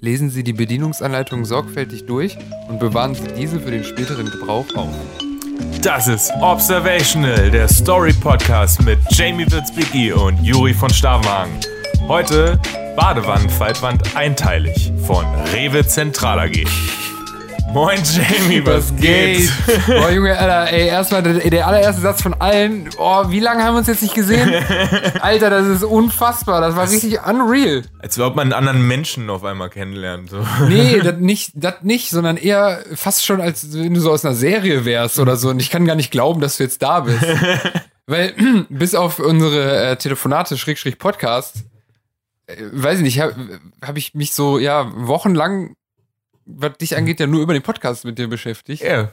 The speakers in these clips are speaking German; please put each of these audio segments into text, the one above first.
lesen Sie die Bedienungsanleitung sorgfältig durch und bewahren Sie diese für den späteren Gebrauch auf. Das ist Observational, der Story-Podcast mit Jamie Witzbicki und Juri von Stavenhagen. Heute Badewannenfaltwand einteilig von Rewe Zentral AG. Moin Jamie, was, geht? Boah, Junge, Alter, ey, erstmal der, der, allererste Satz von allen. Oh, wie lange haben wir uns jetzt nicht gesehen? Alter, das ist unfassbar. Das war das richtig unreal. Als ob man einen anderen Menschen auf einmal kennenlernt. So. Nee, das nicht, das nicht, sondern eher fast schon, als wenn du so aus einer Serie wärst oder so. Und ich kann gar nicht glauben, dass du jetzt da bist. Weil, bis auf unsere äh, Telefonate, Schrägstrich Podcast, äh, weiß ich nicht, habe hab ich mich so, ja, wochenlang was dich angeht, ja nur über den Podcast mit dir beschäftigt. Ja.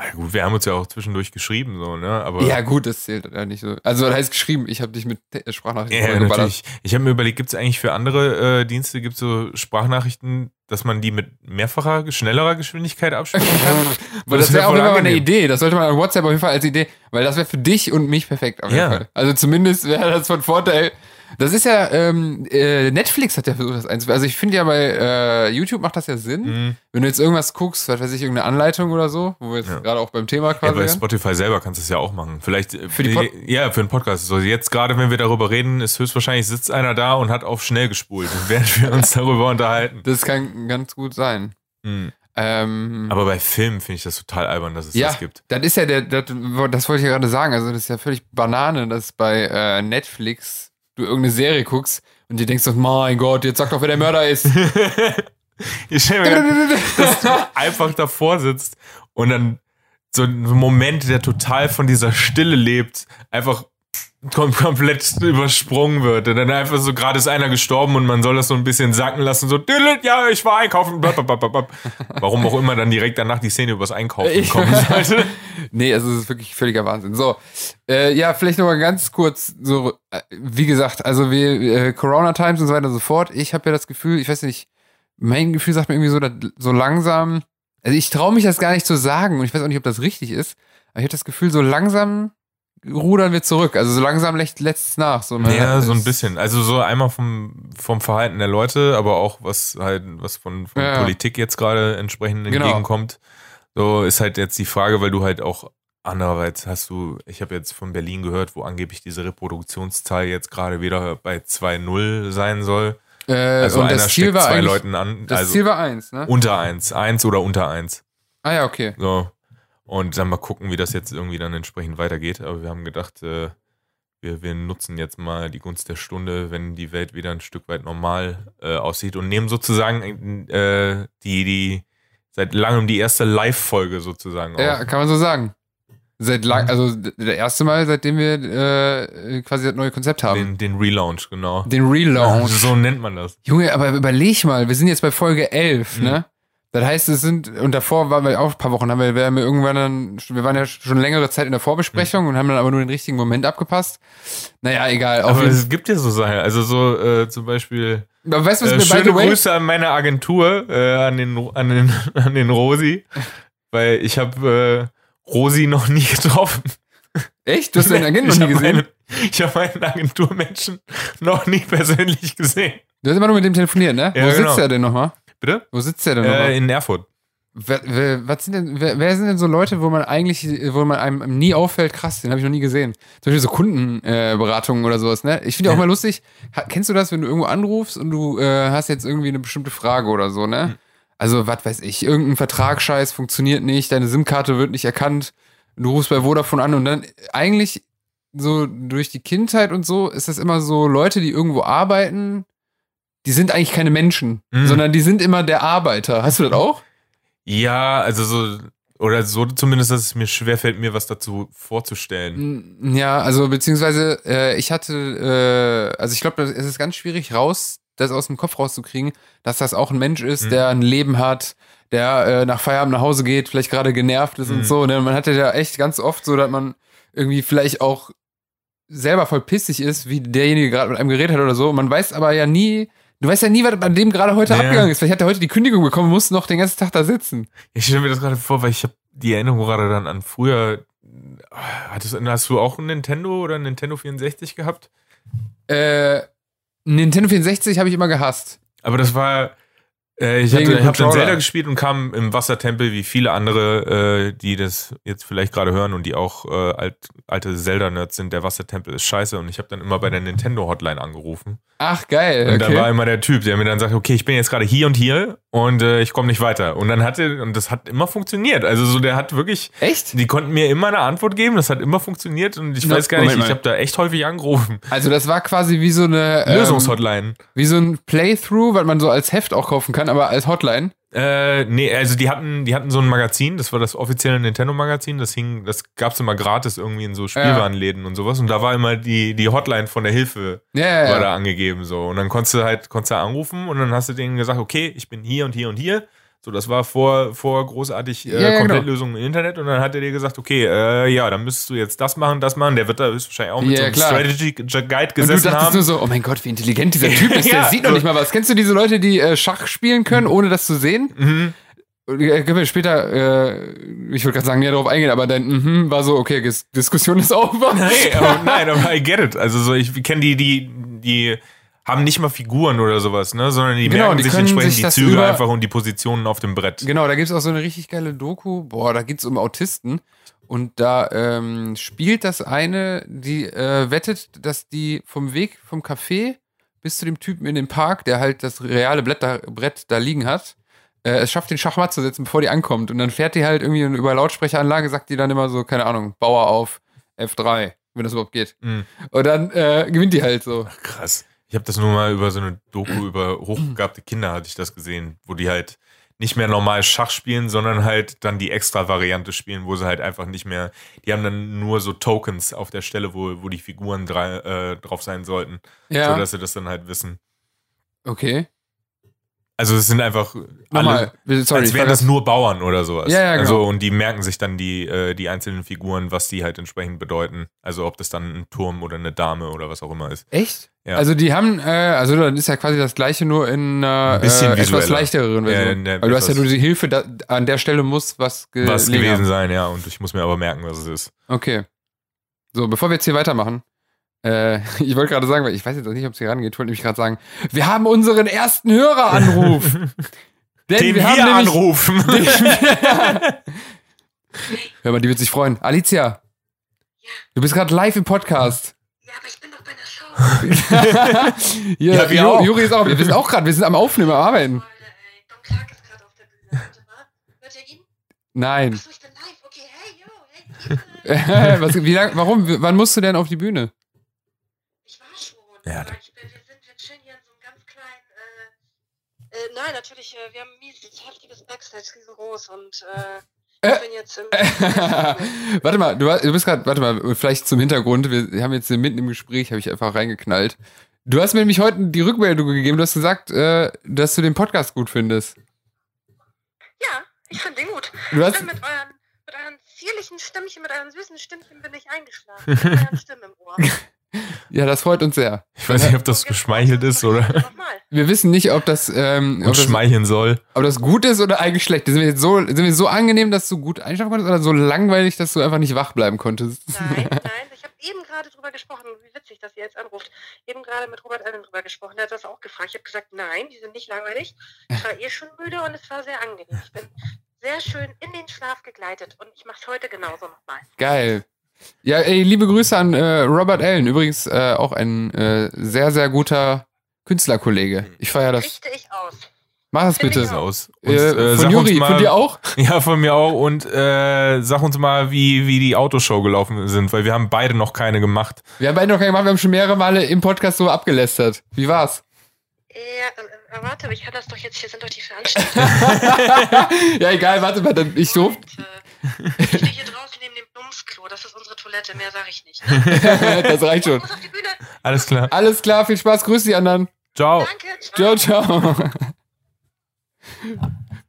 Ah, gut, wir haben uns ja auch zwischendurch geschrieben, so, ne? Aber ja, gut, das zählt ja nicht so. Also, das heißt geschrieben, ich habe dich mit Sprachnachrichten ja, natürlich. Ich habe mir überlegt, gibt es eigentlich für andere äh, Dienste, gibt es so Sprachnachrichten, dass man die mit mehrfacher, schnellerer Geschwindigkeit abspielen kann? weil das wäre wär auch immer eine Idee. Das sollte man an WhatsApp auf jeden Fall als Idee, weil das wäre für dich und mich perfekt auf jeden ja. Fall. Also zumindest wäre das von Vorteil das ist ja, ähm, äh, Netflix hat ja versucht, das einzuführen. Also ich finde ja bei äh, YouTube macht das ja Sinn. Mhm. Wenn du jetzt irgendwas guckst, was weiß ich, irgendeine Anleitung oder so, wo wir jetzt ja. gerade auch beim Thema quasi. Ja, bei Spotify selber kannst du es ja auch machen. Vielleicht äh, für die Pod Ja, für einen Podcast. So jetzt gerade, wenn wir darüber reden, ist höchstwahrscheinlich sitzt einer da und hat auf schnell gespult, während wir uns darüber unterhalten. Das kann ganz gut sein. Mhm. Ähm, Aber bei Filmen finde ich das total albern, dass es ja, das gibt. Das ist ja der, das, das wollte ich ja gerade sagen. Also, das ist ja völlig Banane, dass bei äh, Netflix du irgendeine Serie guckst und dir denkst, mein Gott, jetzt sag doch, wer der Mörder ist. ich stell mir dass du einfach davor sitzt und dann so ein Moment, der total von dieser Stille lebt, einfach komplett übersprungen wird. Und dann einfach so, gerade ist einer gestorben und man soll das so ein bisschen sacken lassen, so, ja, ich war einkaufen. Warum auch immer dann direkt danach die Szene übers Einkaufen kommen sollte. nee, also es ist wirklich völliger Wahnsinn. So, äh, ja, vielleicht nochmal ganz kurz, so, äh, wie gesagt, also wir, äh, Corona Times und so weiter und so fort. Ich habe ja das Gefühl, ich weiß nicht, mein Gefühl sagt mir irgendwie so, dass so langsam, also ich traue mich das gar nicht zu sagen und ich weiß auch nicht, ob das richtig ist, aber ich habe das Gefühl, so langsam rudern wir zurück. Also so langsam lässt es nach. So ja, so ein bisschen. Also so einmal vom, vom Verhalten der Leute, aber auch was halt, was von, von ja. Politik jetzt gerade entsprechend genau. entgegenkommt. So ist halt jetzt die Frage, weil du halt auch andererseits hast du, ich habe jetzt von Berlin gehört, wo angeblich diese Reproduktionszahl jetzt gerade wieder bei 2-0 sein soll. Äh, also einer steckt Ziel zwei Leuten an. Das also Ziel war eins, ne? Unter eins. Eins oder unter eins. Ah ja, okay. So. Und dann mal gucken, wie das jetzt irgendwie dann entsprechend weitergeht. Aber wir haben gedacht, äh, wir, wir nutzen jetzt mal die Gunst der Stunde, wenn die Welt wieder ein Stück weit normal äh, aussieht und nehmen sozusagen äh, die, die seit langem die erste Live-Folge sozusagen auf. Ja, kann man so sagen. Seit lang, mhm. also der erste Mal, seitdem wir äh, quasi das neue Konzept haben. Den, den Relaunch, genau. Den Relaunch. so nennt man das. Junge, aber überleg mal, wir sind jetzt bei Folge 11, mhm. ne? Das heißt, es sind, und davor waren wir auch ein paar Wochen, haben wir, wir haben irgendwann dann, wir waren ja schon längere Zeit in der Vorbesprechung mhm. und haben dann aber nur den richtigen Moment abgepasst. Naja, egal. Aber es gibt ja so Sachen, also so äh, zum Beispiel. Aber weißt du, was äh, mir schöne Grüße an meine Agentur, äh, an, den, an, den, an den Rosi, weil ich habe äh, Rosi noch nie getroffen. Echt? Du hast deinen Agenten noch nie gesehen? Meine, ich habe meinen Agenturmenschen noch nie persönlich gesehen. Du hast immer nur mit dem telefoniert, ne? Ja, Wo genau. sitzt er denn nochmal? Bitte? Wo sitzt der denn äh, In Erfurt. Wer, wer, was sind denn, wer, wer, sind denn so Leute, wo man eigentlich, wo man einem nie auffällt, krass, den habe ich noch nie gesehen. Zum Beispiel so Kundenberatungen äh, oder sowas, ne? Ich finde ja auch mal lustig, ha, kennst du das, wenn du irgendwo anrufst und du äh, hast jetzt irgendwie eine bestimmte Frage oder so, ne? Hm. Also, was weiß ich, irgendein Vertragsscheiß funktioniert nicht, deine SIM-Karte wird nicht erkannt, du rufst bei Vodafone an und dann eigentlich so durch die Kindheit und so ist das immer so Leute, die irgendwo arbeiten, die sind eigentlich keine Menschen, mhm. sondern die sind immer der Arbeiter. Hast du das auch? Ja, also so, oder so zumindest, dass es mir schwerfällt, mir was dazu vorzustellen. Ja, also beziehungsweise äh, ich hatte, äh, also ich glaube, es ist ganz schwierig raus, das aus dem Kopf rauszukriegen, dass das auch ein Mensch ist, mhm. der ein Leben hat, der äh, nach Feierabend nach Hause geht, vielleicht gerade genervt ist mhm. und so. Ne? Man hatte ja echt ganz oft so, dass man irgendwie vielleicht auch selber voll pissig ist, wie derjenige gerade mit einem geredet hat oder so. Man weiß aber ja nie, Du weißt ja nie, was bei dem gerade heute ja. abgegangen ist. Vielleicht hat er heute die Kündigung bekommen, muss noch den ganzen Tag da sitzen. Ich stelle mir das gerade vor, weil ich habe die Erinnerung gerade dann an früher. Hattest, hast du auch ein Nintendo oder ein Nintendo 64 gehabt? Äh, Nintendo 64 habe ich immer gehasst. Aber das war, Äh, ich ich hab dann. Zelda gespielt und kam im Wassertempel wie viele andere, äh, die das jetzt vielleicht gerade hören und die auch äh, alt, alte Zelda-Nerds sind. Der Wassertempel ist scheiße und ich habe dann immer bei der Nintendo-Hotline angerufen. Ach, geil. Und da war Okay. immer der Typ, der mir dann sagt, okay, ich bin jetzt gerade hier und hier und äh, ich komme nicht weiter. Und dann hatte, und das hat immer funktioniert. Also so, der hat wirklich, Echt? die konnten mir immer eine Antwort geben, das hat immer funktioniert und ich Na, weiß gar nicht, Moment ich mal. habe da echt häufig angerufen. Also das war quasi wie so eine ähm, Lösungshotline. wie so ein Playthrough, was man so als Heft auch kaufen kann, aber als Hotline. Äh, nee, also die hatten, die hatten so ein Magazin, das war das offizielle Nintendo-Magazin, das hing, das gab's immer gratis irgendwie in so Spielwarenläden und sowas. Und da war immer die, die Hotline von der Hilfe Ja, ja, war ja. da angegeben so. Und dann konntest du halt, konntest du anrufen und dann hast du denen gesagt, okay, ich bin hier und hier und hier. So, das war vor, vor großartig äh, Ja, ja, genau. Komplettlösungen im Internet und dann hat er dir gesagt, okay, äh, ja, dann müsstest du jetzt das machen, das machen. Der wird da höchstwahrscheinlich auch mit Ja, so einem klar. Strategy Guide Und du gesessen dachtest haben. nur so, oh mein Gott, wie intelligent dieser Typ ist. Der sieht noch nicht mal was. Kennst du diese Leute, die äh, Schach spielen können, ohne das zu sehen? Mhm. Äh, Können wir später, äh, ich würde gerade sagen, näher darauf eingehen, aber dein mhm war so, okay, Dis Diskussion ist over. Hey, aber nein, aber I get it. Also so, ich kenne die, die, die haben nicht mal Figuren oder sowas, ne? Sondern die Genau, merken die sich entsprechend sich die Züge einfach und die Positionen auf dem Brett. Genau, da gibt's auch so eine richtig geile Doku. Boah, da geht's um Autisten. Und da ähm, spielt das eine, die äh, wettet, dass die vom Weg vom Café bis zu dem Typen in den Park, der halt das reale Brett da, Brett da liegen hat, äh, es schafft, den Schachmatt zu setzen, bevor die ankommt. Und dann fährt die halt irgendwie über Lautsprecheranlage, sagt die dann immer so, keine Ahnung, Bauer auf F3, wenn das überhaupt geht. Mhm. Und dann äh, gewinnt die halt so. Krass. Ich habe das nur mal über so eine Doku über hochbegabte Kinder hatte ich das gesehen, wo die halt nicht mehr normal Schach spielen, sondern halt dann die extra Variante spielen, wo sie halt einfach nicht mehr, die haben dann nur so Tokens auf der Stelle, wo, wo die Figuren drei, äh, drauf sein sollten, Ja, so dass sie das dann halt wissen. okay. Also es sind einfach Nochmal, alle, sorry, als wären das nur Bauern oder sowas. Ja, ja, genau. Also und die merken sich dann die, äh, die einzelnen Figuren, was die halt entsprechend bedeuten. Also ob das dann ein Turm oder eine Dame oder was auch immer ist. Echt? Ja. Also die haben, äh, also dann ist ja quasi das gleiche nur in einer äh, etwas Ja, Version. der Weil du hast ja nur die Hilfe, da, an der Stelle muss was, ge Was gewesen haben. sein, ja. Und ich muss mir aber merken, was es ist. Okay. So, bevor wir jetzt hier weitermachen, äh, ich wollte gerade sagen, weil ich weiß jetzt auch nicht, ob es hier rangeht, ich wollte nämlich gerade sagen, wir haben unseren ersten Höreranruf. Denn Den wir, wir, nämlich, anrufen. Hör mal, die wird sich freuen. Alicia, du bist gerade live im Podcast. Ja, aber ich bin Hier, Ja, wir auch. Juri ist auch. Wir sind auch gerade, wir sind am Aufnehmen, am Arbeiten. Freunde, ey. Don Clark ist gerade auf der Bühne. Warte mal. Hört ihr ihn? Nein. Achso, ich bin live. Okay, hey, yo, hey, ihr. Was, wie lang, warum? Wann musst du denn auf die Bühne? Ich war schon. Ja, aber ich bin, wir sind hier in so einem ganz kleinen, äh, äh, nein, natürlich, äh, wir haben ein mieses, heftiges Backstage, riesengroß und, äh, ich Äh. bin jetzt im, warte mal, du, bist gerade, warte mal, vielleicht zum Hintergrund. Wir haben jetzt mitten im Gespräch, habe ich einfach reingeknallt. Du hast mir nämlich heute die Rückmeldung gegeben. Du hast gesagt, äh, dass du den Podcast gut findest. ja, ich finde ihn gut. Du Ich hast, bin mit euren, mit euren zierlichen Stimmchen, mit euren süßen Stimmchen bin ich eingeschlafen. Mit euren Stimmen im Ohr. Ja, das freut uns sehr. Ich weiß nicht, ob das geschmeichelt ist oder Nochmal. Wir wissen nicht, ob das, ähm, ob das, schmeicheln soll. ob das gut ist oder eigentlich schlecht. Sind wir jetzt so, sind wir so angenehm, dass du gut einschlafen konntest oder so langweilig, dass du einfach nicht wach bleiben konntest? Nein, nein, ich habe eben gerade drüber gesprochen, wie witzig, dass ihr jetzt anruft. Eben gerade mit Robert Allen drüber gesprochen, der hat das auch gefragt. Ich habe gesagt, nein, die sind nicht langweilig. Ich war eh schon müde und es war sehr angenehm. Ich bin sehr schön in den Schlaf gegleitet und ich mache es heute genauso nochmal. Geil. Ja, ey, liebe Grüße an äh, Robert Allen. Übrigens äh, auch ein äh, sehr, sehr guter Künstlerkollege. Ich feiere das. Richte ich aus. Mach ich bitte. auch. Aus. Und, Äh, äh, von Juri, mal, von dir auch? Ja, von mir auch. Und äh, sag uns mal, wie, wie die Autoshow gelaufen sind, weil wir haben beide noch keine gemacht. Wir haben beide noch keine gemacht, wir haben schon mehrere Male im Podcast so abgelästert. Wie war's? Ja, warte, aber ich kann das doch jetzt, hier sind doch die Veranstaltungen. ja, egal, warte mal, dann, ich durfte. Äh, ich stehe hier draußen dem Plumpsklo, das ist unsere Toilette, mehr sage ich nicht. das reicht Ich schon. Alles klar. Alles klar, viel Spaß, grüß die anderen. Ciao. Danke. Ciao, ciao.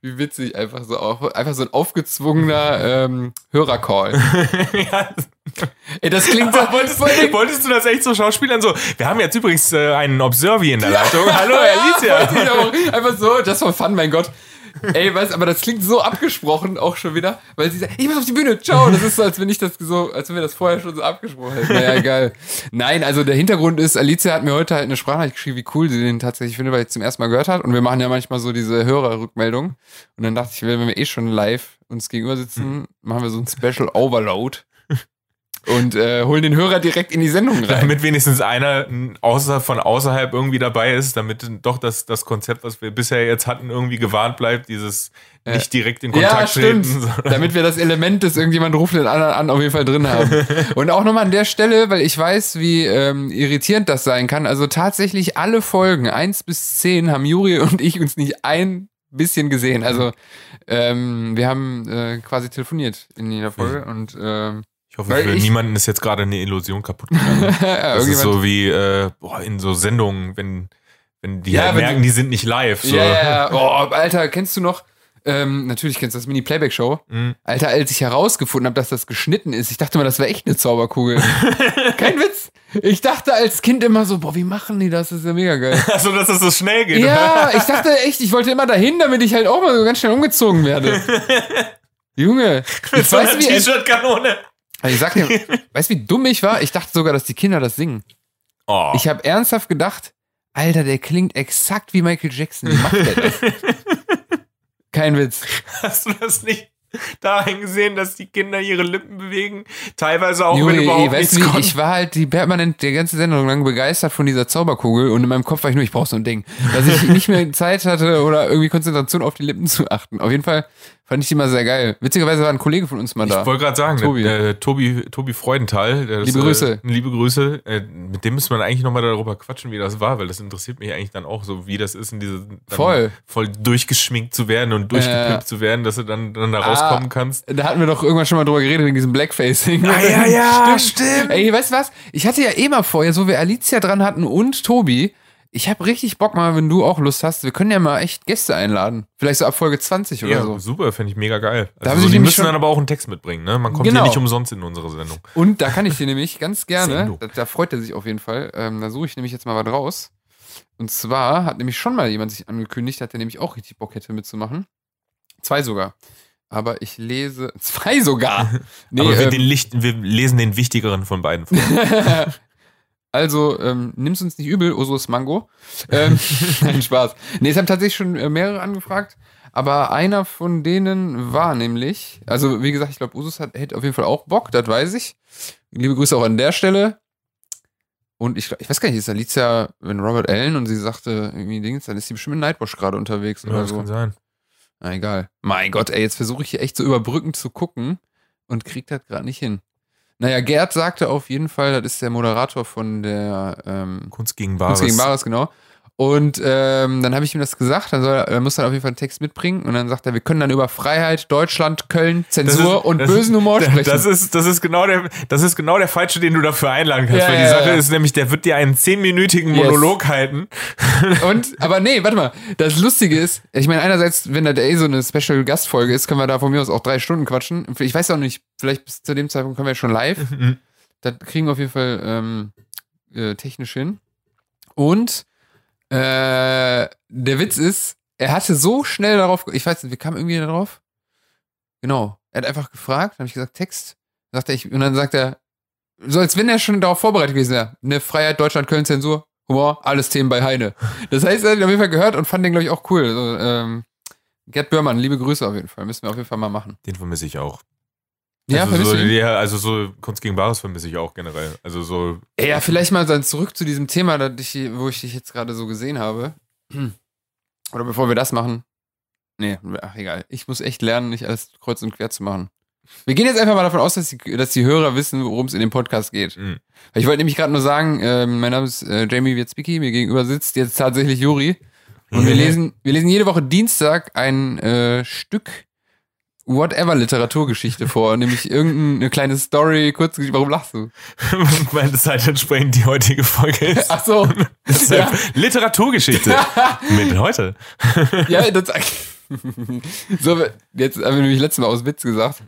Wie witzig, einfach so, auf, einfach so ein aufgezwungener ähm, Hörercall. ja, Ey, das klingt so. wolltest, wolltest du das echt so schauspielern? So, wir haben jetzt übrigens äh, einen Observi in der Leitung. Hallo, Ja, Alicia. auch. Einfach so, just for fun, mein Gott. Ey, weißt aber das klingt so abgesprochen auch schon wieder, weil sie sagt, ich muss auf die Bühne, ciao. Das ist so, als wenn ich das so, als wenn wir das vorher schon so abgesprochen hätten. Naja, geil. Nein, also der Hintergrund ist, Alicia hat mir heute halt eine Sprachnachricht geschrieben, wie cool sie den tatsächlich findet, weil ich zum ersten Mal gehört hat. Und wir machen ja manchmal so diese Hörerrückmeldung. Und dann dachte ich, wenn wir eh schon live uns gegenüber sitzen, machen wir so ein Special Overload und äh, holen den Hörer direkt in die Sendung rein. Damit wenigstens einer außer, von außerhalb irgendwie dabei ist, damit doch das, das Konzept, was wir bisher jetzt hatten, irgendwie gewarnt bleibt, dieses nicht direkt in Kontakt ja, stimmt. treten. Damit wir das Element, dass irgendjemand ruft den anderen an, auf jeden Fall drin haben. Und auch nochmal an der Stelle, weil ich weiß, wie ähm, irritierend das sein kann. Also tatsächlich alle Folgen, eins bis zehn, haben Juri und ich uns nicht ein bisschen gesehen. Also ähm, wir haben äh, quasi telefoniert in jeder Folge und ähm, hoffe, Weil für ich- niemanden ist jetzt gerade eine Illusion kaputt gegangen. Das ist so wie äh, boah, in so Sendungen, wenn, wenn die Ja, halt wenn merken, die- die sind nicht live. So. Ja, ja. Oh, Alter, kennst du noch? Ähm, natürlich kennst du das Mini-Playback-Show. Mhm. Alter, als ich herausgefunden habe, dass das geschnitten ist, ich dachte mal, das wäre echt eine Zauberkugel. Kein Witz. Ich dachte als Kind immer so, boah, wie machen die das? Das ist ja mega geil. Also, dass das so schnell geht. ja, ich dachte echt, ich wollte immer dahin, damit ich halt auch mal so ganz schnell umgezogen werde. Junge, Mit ich so einer weiß, wie, T-Shirt-Kanone. Ich sag dir, weißt du, wie dumm ich war? Ich dachte sogar, dass die Kinder das singen. Oh. Ich habe ernsthaft gedacht, Alter, der klingt exakt wie Michael Jackson. Wie macht der das? Kein Witz. Hast du das nicht dahin gesehen, dass die Kinder ihre Lippen bewegen? Teilweise auch, Junge, wenn ey, überhaupt weißt nichts wie, ich war halt die permanent die ganze Sendung lang begeistert von dieser Zauberkugel und in meinem Kopf war ich nur, ich brauche so ein Ding. Dass ich nicht mehr Zeit hatte oder irgendwie Konzentration auf die Lippen zu achten. Auf jeden Fall fand ich die mal sehr geil. Witzigerweise war ein Kollege von uns mal da. Ich wollte gerade sagen, Tobi. Tobi, äh, Tobi, Tobi Freudenthal. Der Liebe ist, Grüße. Äh, liebe Grüße. Äh, mit dem müsste man eigentlich nochmal darüber quatschen, wie das war, weil das interessiert mich eigentlich dann auch so, wie das ist, in diese Voll. voll durchgeschminkt zu werden und durchgepippt Äh. zu werden, dass du dann, dann da Ah. rauskommen kannst. Da hatten wir doch irgendwann schon mal drüber geredet, wegen diesem Blackfacing. Ah, ja, ja, stimmt. Ey, weißt du was? Ich hatte ja eh mal vorher, so wir Alicia dran hatten und Tobi, ich habe richtig Bock mal, wenn du auch Lust hast, wir können ja mal echt Gäste einladen. Vielleicht so ab Folge 20 oder Ja, so. super, fände ich mega geil. Also so, die müssen dann aber auch einen Text mitbringen, ne? Man kommt Genau. hier nicht umsonst in unsere Sendung. Und da kann ich dir nämlich ganz gerne, da, da freut er sich auf jeden Fall, ähm, da suche ich nämlich jetzt mal was raus. Und zwar hat nämlich schon mal jemand sich angekündigt, hat der nämlich auch richtig Bock hätte mitzumachen. Zwei sogar. Aber ich lese, zwei sogar. Nee, aber wir, ähm, den Licht, wir lesen den wichtigeren von beiden vor. Also, ähm, nimm's uns nicht übel, Usus Mango. Ähm, nein, Spaß. Nee, es haben tatsächlich schon äh, mehrere angefragt, aber einer von denen war nämlich, also wie gesagt, ich glaube, Usus hat, hätte auf jeden Fall auch Bock, das weiß ich. Liebe Grüße auch an der Stelle. Und ich, ich weiß gar nicht, ist Alicia, wenn Robert Allen und sie sagte, irgendwie Dings, dann ist sie bestimmt in Nightwatch gerade unterwegs Ja, oder das so. kann sein. Na egal. Mein Gott, ey, jetzt versuche ich hier echt so überbrückend zu gucken und krieg das gerade nicht hin. Naja, Gerd sagte auf jeden Fall, das ist der Moderator von der ähm, Kunst gegen Bares. Kunst gegen Bares, genau. Und ähm, dann habe ich ihm das gesagt, dann soll, er er muss dann auf jeden Fall einen Text mitbringen und dann sagt er, wir können dann über Freiheit, Deutschland, Köln, Zensur ist- und bösen Humor sprechen. Das ist, das, ist genau der, das ist genau der Falsche, den du dafür einladen kannst. Ja, weil die ja, Sache ja. ist nämlich, der wird dir einen zehnminütigen Yes. Monolog halten. Und, aber nee, warte mal. Das Lustige ist, ich meine, einerseits, wenn da eh so eine Special-Gastfolge ist, können wir da von mir aus auch drei Stunden quatschen. Ich weiß auch nicht, vielleicht bis zu dem Zeitpunkt können wir schon live. Das kriegen wir auf jeden Fall ähm, äh, technisch hin. Und äh, der Witz ist, er hatte so schnell darauf, ich weiß nicht, wir kamen irgendwie darauf. Genau. Er hat einfach gefragt, habe ich gesagt, Text. Sagt er, ich, und dann sagt er, so als wenn er schon darauf vorbereitet gewesen wäre. Ne, Freiheit, Deutschland, Köln, Zensur, Humor, alles Themen bei Heine. Das heißt, er hat ihn auf jeden Fall gehört und fand den, glaube ich, auch cool. Also, ähm, Gerd Börmann, liebe Grüße auf jeden Fall. Müssen wir auf jeden Fall mal machen. Den vermisse ich auch. Ja, also, so, ihn? ja, also so Kunst gegen Bares vermisse ich auch generell. Also so. Ja, vielleicht mal dann zurück zu diesem Thema, ich, wo ich dich jetzt gerade so gesehen habe. Oder bevor wir das machen. Nee, ach egal. Ich muss echt lernen, nicht alles kreuz und quer zu machen. Wir gehen jetzt einfach mal davon aus, dass die, dass die Hörer wissen, worum es in dem Podcast geht. Mhm. Ich wollte nämlich gerade nur sagen, ähm, mein Name ist äh, Jamie Wietzbicki, mir gegenüber sitzt jetzt tatsächlich Juri. Und wir lesen, wir lesen jede Woche Dienstag ein äh, Stück whatever Literaturgeschichte vor, nämlich irgendeine kleine Story, kurz, warum lachst du? Weil das halt entsprechend die heutige Folge ist. Ach so. Deshalb Literaturgeschichte mit heute. Ja, das. so, jetzt haben wir nämlich letztes Mal aus Witz gesagt.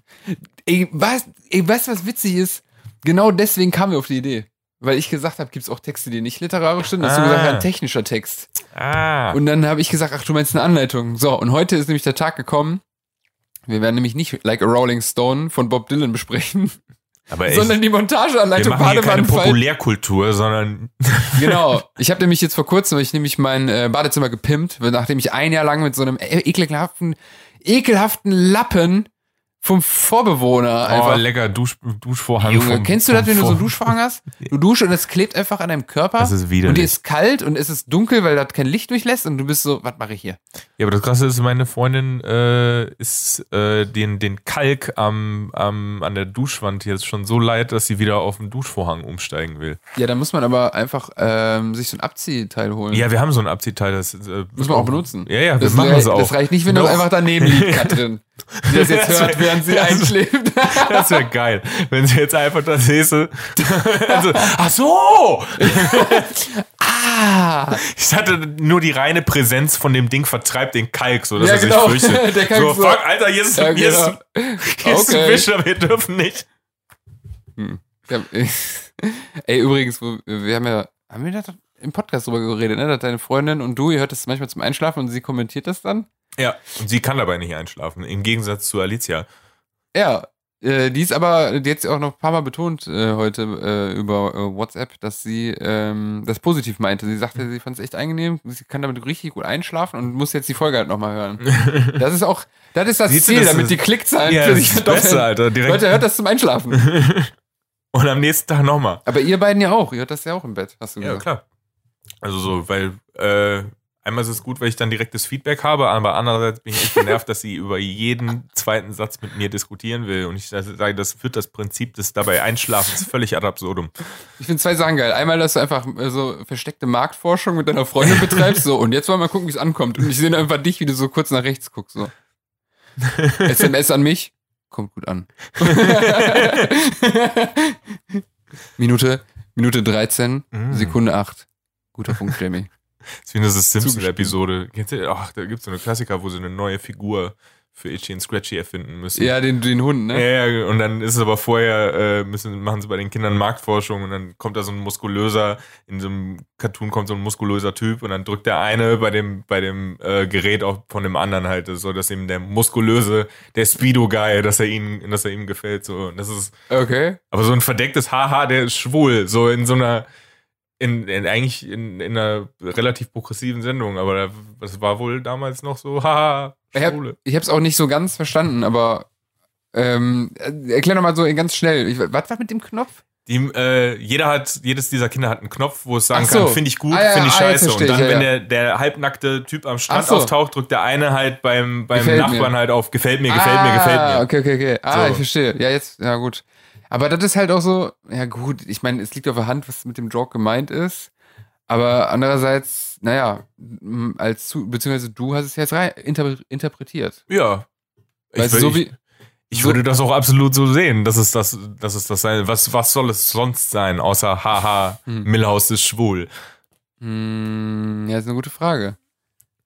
Ey, weißt du, was witzig ist? Genau deswegen kamen wir auf die Idee. Weil ich gesagt habe, gibt es auch Texte, die nicht literarisch sind. Hast du Ah. gesagt, ja, ein technischer Text. Ah. Und dann habe ich gesagt, ach, du meinst eine Anleitung. So, und heute ist nämlich der Tag gekommen. Wir werden nämlich nicht Like a Rolling Stone von Bob Dylan besprechen, aber echt, sondern die wir Montageanleitung machen hier keine. Populärkultur, sondern Genau. Ich habe nämlich jetzt vor kurzem, hab ich nämlich mein äh, Badezimmer gepimpt, nachdem ich ein Jahr lang mit so einem e- ekelhaften, ekelhaften Lappen vom Vorbewohner oh, einfach. lecker Dusch, Duschvorhang. Junge, vom- kennst du das, wenn du so einen Vor- Duschvorhang hast? Du duschst und es klebt einfach an deinem Körper. Das ist und widerlich. dir ist kalt und es ist dunkel, weil das kein Licht durchlässt und du bist so, was mache ich hier? Ja, aber das Krasse ist, meine Freundin äh, ist äh, den, den Kalk am, am, an der Duschwand jetzt schon so leid, dass sie wieder auf den Duschvorhang umsteigen will. Ja, da muss man aber einfach ähm, sich so ein Abziehteil holen. Ja, wir haben so ein Abziehteil. Das äh, Muss man auch benutzen. Ja, ja, wir das, machen rei- das auch. das reicht nicht, wenn du Doch. einfach daneben liegt, Katrin. Die das jetzt Das hört, während sie das- einschläft. Das wäre geil, wenn sie jetzt einfach das säße. Also, ach so! ah! Ich hatte nur die reine Präsenz von dem Ding vertreibt den Kalk, so dass Ja, er genau. sich fürchtet. Der Kalk so, so- fuck, Alter, hier ist, Ja, hier ist, genau. hier ist Okay. ein Fisch, aber wir dürfen nicht. Ja, ey, übrigens, wir haben ja, haben wir da im Podcast drüber geredet, ne? Dass deine Freundin und du, ihr hört das manchmal zum Einschlafen und sie kommentiert das dann? Ja, und sie kann dabei nicht einschlafen, im Gegensatz zu Alicia. Ja. Äh, die ist aber, die hat sie auch noch ein paar Mal betont äh, heute äh, über äh, WhatsApp, dass sie ähm, das positiv meinte. Sie sagte, sie fand es echt angenehm, sie kann damit richtig gut einschlafen und muss jetzt die Folge halt nochmal hören. Das ist auch, das ist das Siehst du, Ziel, das damit ist- die Klickzahlen Ja, für sich verdoppeln. Beste, Alter. Direkt. Leute, hört das zum Einschlafen. Und am nächsten Tag nochmal. Aber ihr beiden ja auch, ihr hört das ja auch im Bett, hast du Ja, gesagt. klar. Also so, weil äh, einmal ist es gut, weil ich dann direktes Feedback habe, aber andererseits bin ich echt genervt, dass sie über jeden zweiten Satz mit mir diskutieren will. Und ich sage, das führt das Prinzip des dabei Einschlafens völlig ad absurdum. Ich finde zwei Sachen geil. Einmal, dass du einfach äh, so versteckte Marktforschung mit deiner Freundin betreibst, so, und jetzt wollen wir mal gucken, wie es ankommt. Und ich sehe einfach dich, wie du so kurz nach rechts guckst, so. SMS an mich, kommt gut an. Minute, Minute 13, Mm. Sekunde 8. Guter Punkt, Jamie. Das ist wie eine. Simpsons-Episode. Ach, da gibt es so eine Klassiker, wo sie eine neue Figur für Itchy und Scratchy erfinden müssen. Ja, den, den Hund, ne? Ja, ja, und dann ist es aber vorher, äh, müssen, machen sie bei den Kindern Marktforschung und dann kommt da so ein muskulöser, in so einem Cartoon kommt so ein muskulöser Typ und dann drückt der eine bei dem, bei dem äh, Gerät auch von dem anderen halt, so dass ihm der muskulöse, der Speedo-Guy, dass er ihm, dass er ihm gefällt, so. Und das ist, Okay. aber so ein verdecktes Haha, der ist schwul, so in so einer, in, in eigentlich in, in einer relativ progressiven Sendung, aber da- das war wohl damals noch so, haha, Ich Schwule. Ich habe es auch nicht so ganz verstanden, aber ähm, äh, erklär noch mal so ganz schnell. Ich, was war mit dem Knopf? Die, äh, jeder hat, jedes dieser Kinder hat einen Knopf, wo es sagen so. kann, finde ich gut, Ah, ja, finde ich ah, scheiße. versteh Und dann, ich, ja, wenn der, der halbnackte Typ am Strand so. auftaucht, drückt der eine halt beim, beim Gefällt Nachbarn mir. halt auf, gefällt mir, gefällt mir, gefällt mir. Okay, okay, okay. Ah, So. ich verstehe. Ja, jetzt, ja gut. Aber das ist halt auch so, ja gut, ich meine, es liegt auf der Hand, was mit dem Joke gemeint ist. Aber andererseits, naja, als zu, beziehungsweise du hast es jetzt rein interpre interpretiert. Ja. Ich, Weißt wür- so ich, wie, ich würde das auch absolut so sehen. Das ist das, das ist das sein. Was, was soll es sonst sein, außer haha, Hm. Millhaus ist schwul. hm, ja, ist eine gute Frage.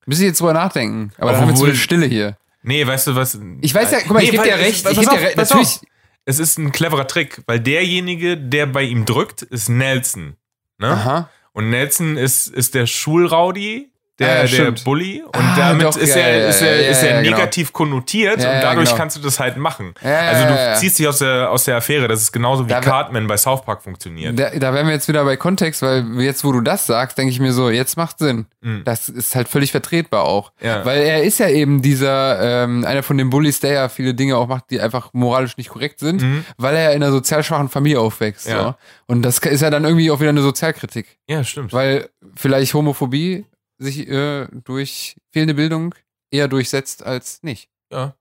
Müsste ich jetzt drüber nachdenken. Aber dann Aber haben wir zu viel Stille hier. Nee, weißt du was? Ich weiß ja, guck mal, ich geb weil- dir recht, ich geb dir recht, pass natürlich- auf. Es ist ein cleverer Trick, weil derjenige, der bei ihm drückt, ist Nelson. Ne? Aha. Und Nelson ist, ist der Schulraudi, der, Ah, der. Bully. Und Ah, damit doch, ist ja, er, ja, ist er, ja, ist er genau. negativ konnotiert Ja, und dadurch genau. kannst du das halt machen. Also du ziehst dich aus der, aus der Affäre. Das ist genauso wie Da Cartman bei South Park funktioniert. Da, da wären wir jetzt wieder bei Kontext, weil jetzt, wo du das sagst, denke ich mir so, jetzt macht Sinn. Mhm. Das ist halt völlig vertretbar auch. Weil er ist ja eben dieser, ähm, einer von den Bullies, der ja viele Dinge auch macht, die einfach moralisch nicht korrekt sind, Mhm. weil er ja in einer sozial schwachen Familie aufwächst. So. Und das ist ja dann irgendwie auch wieder eine Sozialkritik. ja, stimmt. Weil vielleicht Homophobie sich äh, durch fehlende Bildung eher durchsetzt als nicht. ja.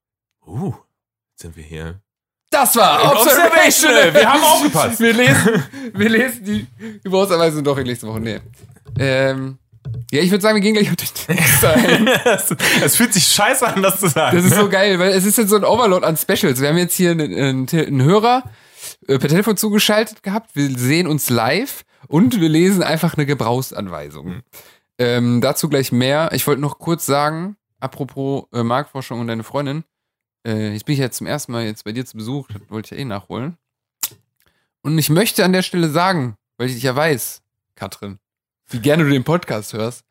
Uh, jetzt sind wir hier. Das war Observational. Wir haben aufgepasst. Wir lesen, wir lesen die Gebrauchsanweisung doch in nächste Woche. Nee. Ähm, ja, ich würde sagen, wir gehen gleich auf den Text ein. Es fühlt sich scheiße an, das zu sagen. Das ist so geil, weil es ist jetzt so ein Overload an Specials. Wir haben jetzt hier einen, einen, einen Hörer äh, per Telefon zugeschaltet gehabt. Wir sehen uns live und wir lesen einfach eine Gebrauchsanweisung. Ähm, dazu gleich mehr. Ich wollte noch kurz sagen, apropos äh, Marktforschung und deine Freundin. Äh, jetzt bin ich ja zum ersten Mal jetzt bei dir zu Besuch. Das wollte ich ja eh nachholen. Und ich möchte an der Stelle sagen, weil ich dich ja weiß, Katrin, wie gerne du den Podcast hörst.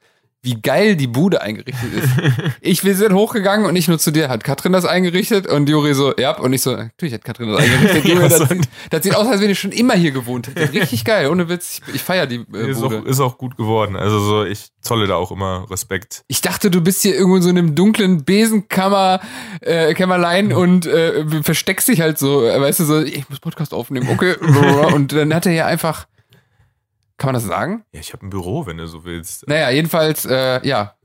Wie geil die Bude eingerichtet ist. ich, wir sind hochgegangen und nicht nur zu dir, hat Katrin das eingerichtet und Juri so, ja, und ich so, natürlich hat Katrin das eingerichtet. Junge, das, sieht, das sieht aus, als wenn ich schon immer hier gewohnt hätte. Richtig geil, ohne Witz. Ich, ich feiere die äh, ist, Bude. auch, ist auch gut geworden. Also so, ich zolle da auch immer Respekt. Ich dachte, du bist hier irgendwo in so einem dunklen Besenkammer, äh, Kämmerlein und äh, versteckst dich halt so, äh, weißt du, so, ich muss Podcast aufnehmen, okay. und dann hat er ja einfach, kann man das sagen? Ja, ich habe ein Büro, wenn du so willst. Naja, jedenfalls, äh, ja.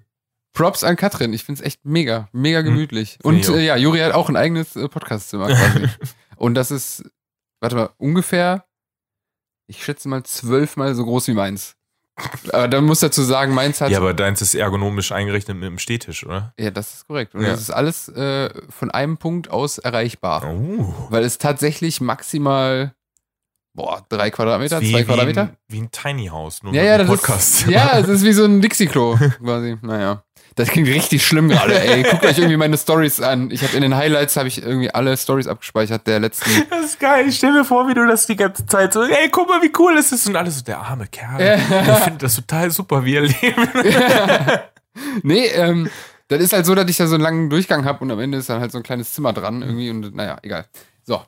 Props an Katrin. Ich find's echt mega, mega gemütlich. Find Und äh, ja, Juri hat auch ein eigenes äh, Podcastzimmer quasi. Und das ist, warte mal, ungefähr, ich schätze mal zwölfmal so groß wie meins. Aber dann muss dazu sagen, meins hat. Ja, aber deins ist ergonomisch eingerichtet mit einem Stehtisch, oder? Ja, das ist korrekt. Und Ja. das ist alles äh, von einem Punkt aus erreichbar. Oh. Weil es tatsächlich maximal, boah, drei Quadratmeter, Wie- zwei wie Quadratmeter. Ein, wie ein Tiny House, nur Ja, ja, das Podcast. ist, ja, es ist wie so ein Dixie-Klo quasi. Naja. Das klingt richtig schlimm gerade, ey. Guckt euch irgendwie meine Stories an. Ich habe in den Highlights habe ich irgendwie alle Stories abgespeichert der letzten. Das ist geil. Ich stell mir vor, wie du das die ganze Zeit so, ey, guck mal, wie cool das ist. Und alles so, der arme Kerl. Ja. Der findet das total super, wie er lebt. nee, ähm, das ist halt so, dass ich da so einen langen Durchgang habe und am Ende ist dann halt so ein kleines Zimmer dran irgendwie und naja, egal. So.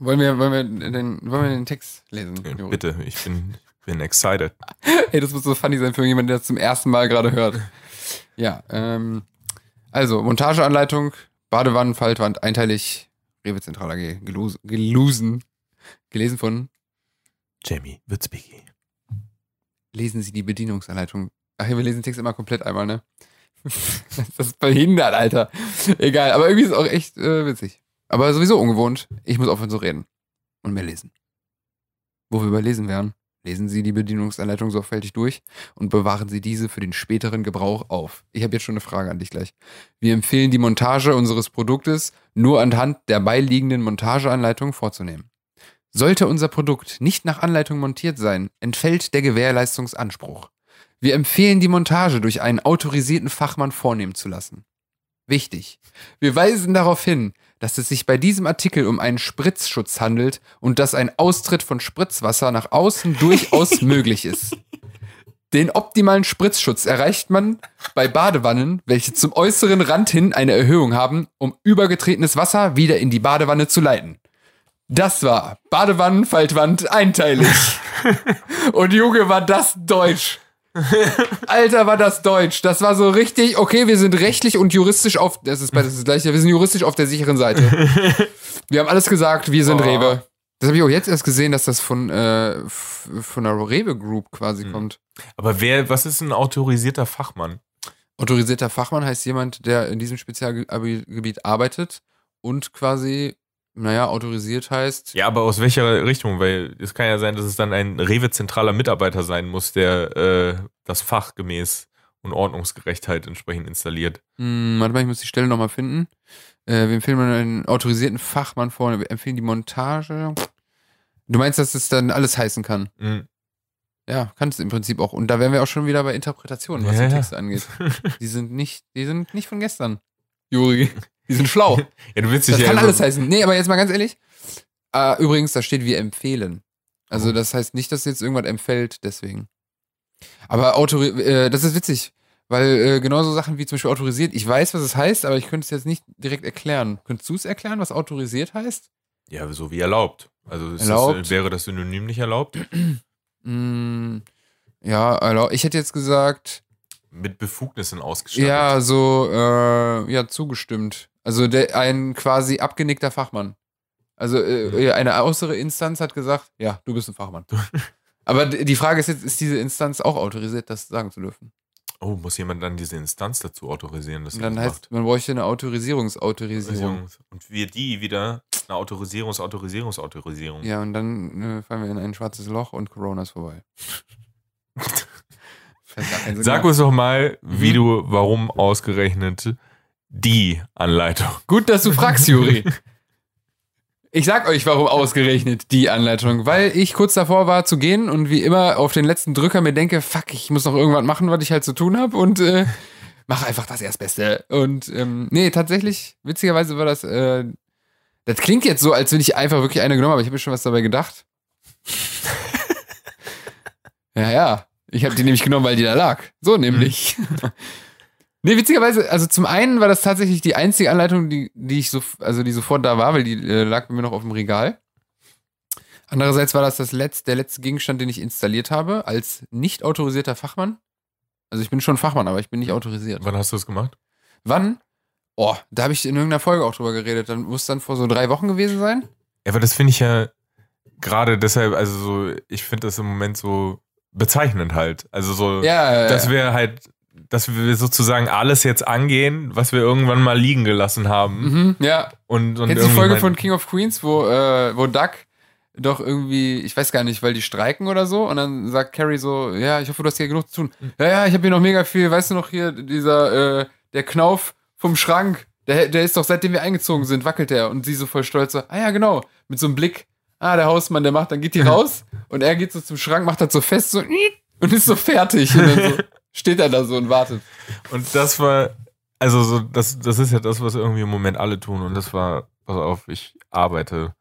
Wollen wir, wollen wir, den, wollen wir den Text lesen? Juri? Bitte, ich bin, bin excited. Ey, das muss so funny sein für jemanden, der das zum ersten Mal gerade hört. Ja, ähm, also Montageanleitung, Badewannen, Faltwand, einteilig, Rewe Zentral AG, gelus- gelusen, gelesen von, Jamie Witzbicki. lesen Sie die Bedienungsanleitung. Ach ja, wir lesen den Text immer komplett einmal, ne? das ist behindert, Alter. Egal, aber irgendwie ist es auch echt äh, witzig. Aber sowieso ungewohnt. Ich muss aufhören zu reden. Und mehr lesen. Wo wir überlesen werden, lesen Sie die Bedienungsanleitung sorgfältig durch und bewahren Sie diese für den späteren Gebrauch auf. Ich habe jetzt schon eine Frage an dich gleich. Wir empfehlen die Montage unseres Produktes nur anhand der beiliegenden Montageanleitung vorzunehmen. Sollte unser Produkt nicht nach Anleitung montiert sein, entfällt der Gewährleistungsanspruch. Wir empfehlen die Montage durch einen autorisierten Fachmann vornehmen zu lassen. Wichtig. Wir weisen darauf hin, dass es sich bei diesem Artikel um einen Spritzschutz handelt und dass ein Austritt von Spritzwasser nach außen durchaus möglich ist. Den optimalen Spritzschutz erreicht man bei Badewannen, welche zum äußeren Rand hin eine Erhöhung haben, um übergetretenes Wasser wieder in die Badewanne zu leiten. Das war Badewannen, Faltwand, einteilig. Und Junge, war das Deutsch. Alter, war das Deutsch. Das war so richtig, okay, wir sind rechtlich und juristisch auf, das ist beides das gleiche, wir sind juristisch auf der sicheren Seite. Wir haben alles gesagt, wir sind Oh. Rewe. Das habe ich auch jetzt erst gesehen, dass das von, äh, von der Rewe Group quasi Hm. kommt. Aber wer, was ist ein autorisierter Fachmann? Autorisierter Fachmann heißt jemand, der in diesem Spezialgebiet arbeitet und quasi, naja, autorisiert heißt. Ja, aber aus welcher Richtung? Weil es kann ja sein, dass es dann ein Rewe-zentraler Mitarbeiter sein muss, der äh, das Fach gemäß und Ordnungsgerechtheit entsprechend installiert. Hm, warte mal, ich muss die Stelle nochmal finden. Äh, wir empfehlen mal einen autorisierten Fachmann vorne. Wir empfehlen die Montage. Du meinst, dass es dann alles heißen kann? Mhm. Ja, kann es im Prinzip auch. Und da wären wir auch schon wieder bei Interpretationen, was Ja, die ja. Texte angeht. Die sind nicht, die sind nicht von gestern. Juri. Die sind schlau. Ja, du willst dich Das ja kann über- alles heißen. Nee, aber jetzt mal ganz ehrlich. Äh, übrigens, da steht wir empfehlen. Also Oh. das heißt nicht, dass jetzt irgendwas empfällt, deswegen. Aber autori äh, das ist witzig, weil äh, genauso Sachen wie zum Beispiel autorisiert, ich weiß, was es heißt, aber ich könnte es jetzt nicht direkt erklären. Könntest du es erklären, was autorisiert heißt? Ja, so wie erlaubt. Also ist Erlaubt. Das, wäre das Synonym nicht erlaubt? Mm, ja, also ich hätte jetzt gesagt, Mit Befugnissen ausgestattet. ja, so, äh, ja, zugestimmt. Also der, ein quasi abgenickter Fachmann. Also äh, eine äußere Instanz hat gesagt, ja, du bist ein Fachmann. Aber die Frage ist jetzt, ist diese Instanz auch autorisiert, das sagen zu dürfen? Oh, muss jemand dann diese Instanz dazu autorisieren, dass dann das heißt, macht? man bräuchte eine Autorisierungsautorisierung. Und wir die wieder eine Autorisierungs-, Autorisierungs-, Autorisierung. Ja, und dann äh, fallen wir in ein schwarzes Loch und Corona ist vorbei. Sag uns doch mal, wie Mhm. du, warum ausgerechnet die Anleitung. Gut, dass du fragst, Juri. Ich sag euch, warum ausgerechnet die Anleitung. Weil ich kurz davor war zu gehen und wie immer auf den letzten Drücker mir denke, fuck, ich muss noch irgendwas machen, was ich halt zu tun habe und äh, mach einfach das Erstbeste. Und ähm, nee, tatsächlich, witzigerweise war das, äh, das klingt jetzt so, als wenn ich einfach wirklich eine genommen habe. Ich habe mir schon was dabei gedacht. ja, ja. Ich habe die nämlich genommen, weil die da lag. So nämlich. nee, witzigerweise, also zum einen war das tatsächlich die einzige Anleitung, die, die ich so, also die sofort da war, weil die äh, lag bei mir noch auf dem Regal. Andererseits war das, das letzte, der letzte Gegenstand, den ich installiert habe, als nicht autorisierter Fachmann. Also ich bin schon Fachmann, aber ich bin nicht autorisiert. Wann hast du das gemacht? Wann? Oh, da habe ich in irgendeiner Folge auch drüber geredet. Dann muss dann vor so drei Wochen gewesen sein. Ja, aber das finde ich ja gerade deshalb, also so, ich finde das im Moment so bezeichnend halt. Also so, Ja, dass wir halt, dass wir sozusagen alles jetzt angehen, was wir irgendwann mal liegen gelassen haben. Mhm, ja. Und, und Kennst die Folge von King of Queens, wo, äh, wo Duck doch irgendwie, ich weiß gar nicht, weil die streiken oder so, und dann sagt Carrie so, ja, ich hoffe, du hast hier genug zu tun. Hm. Ja, ja, ich habe hier noch mega viel, weißt du noch hier, dieser, äh, der Knauf vom Schrank, der, der ist doch, seitdem wir eingezogen sind, wackelt der. Und sie so voll stolz so, ah ja, genau, mit so einem Blick, ah, der Hausmann, der macht, dann geht die raus, und er geht so zum Schrank, macht das so fest, so, und ist so fertig. Und dann so steht er da so und wartet. Und das war, also so, das, das ist ja das, was irgendwie im Moment alle tun. Und das war, pass auf, ich arbeite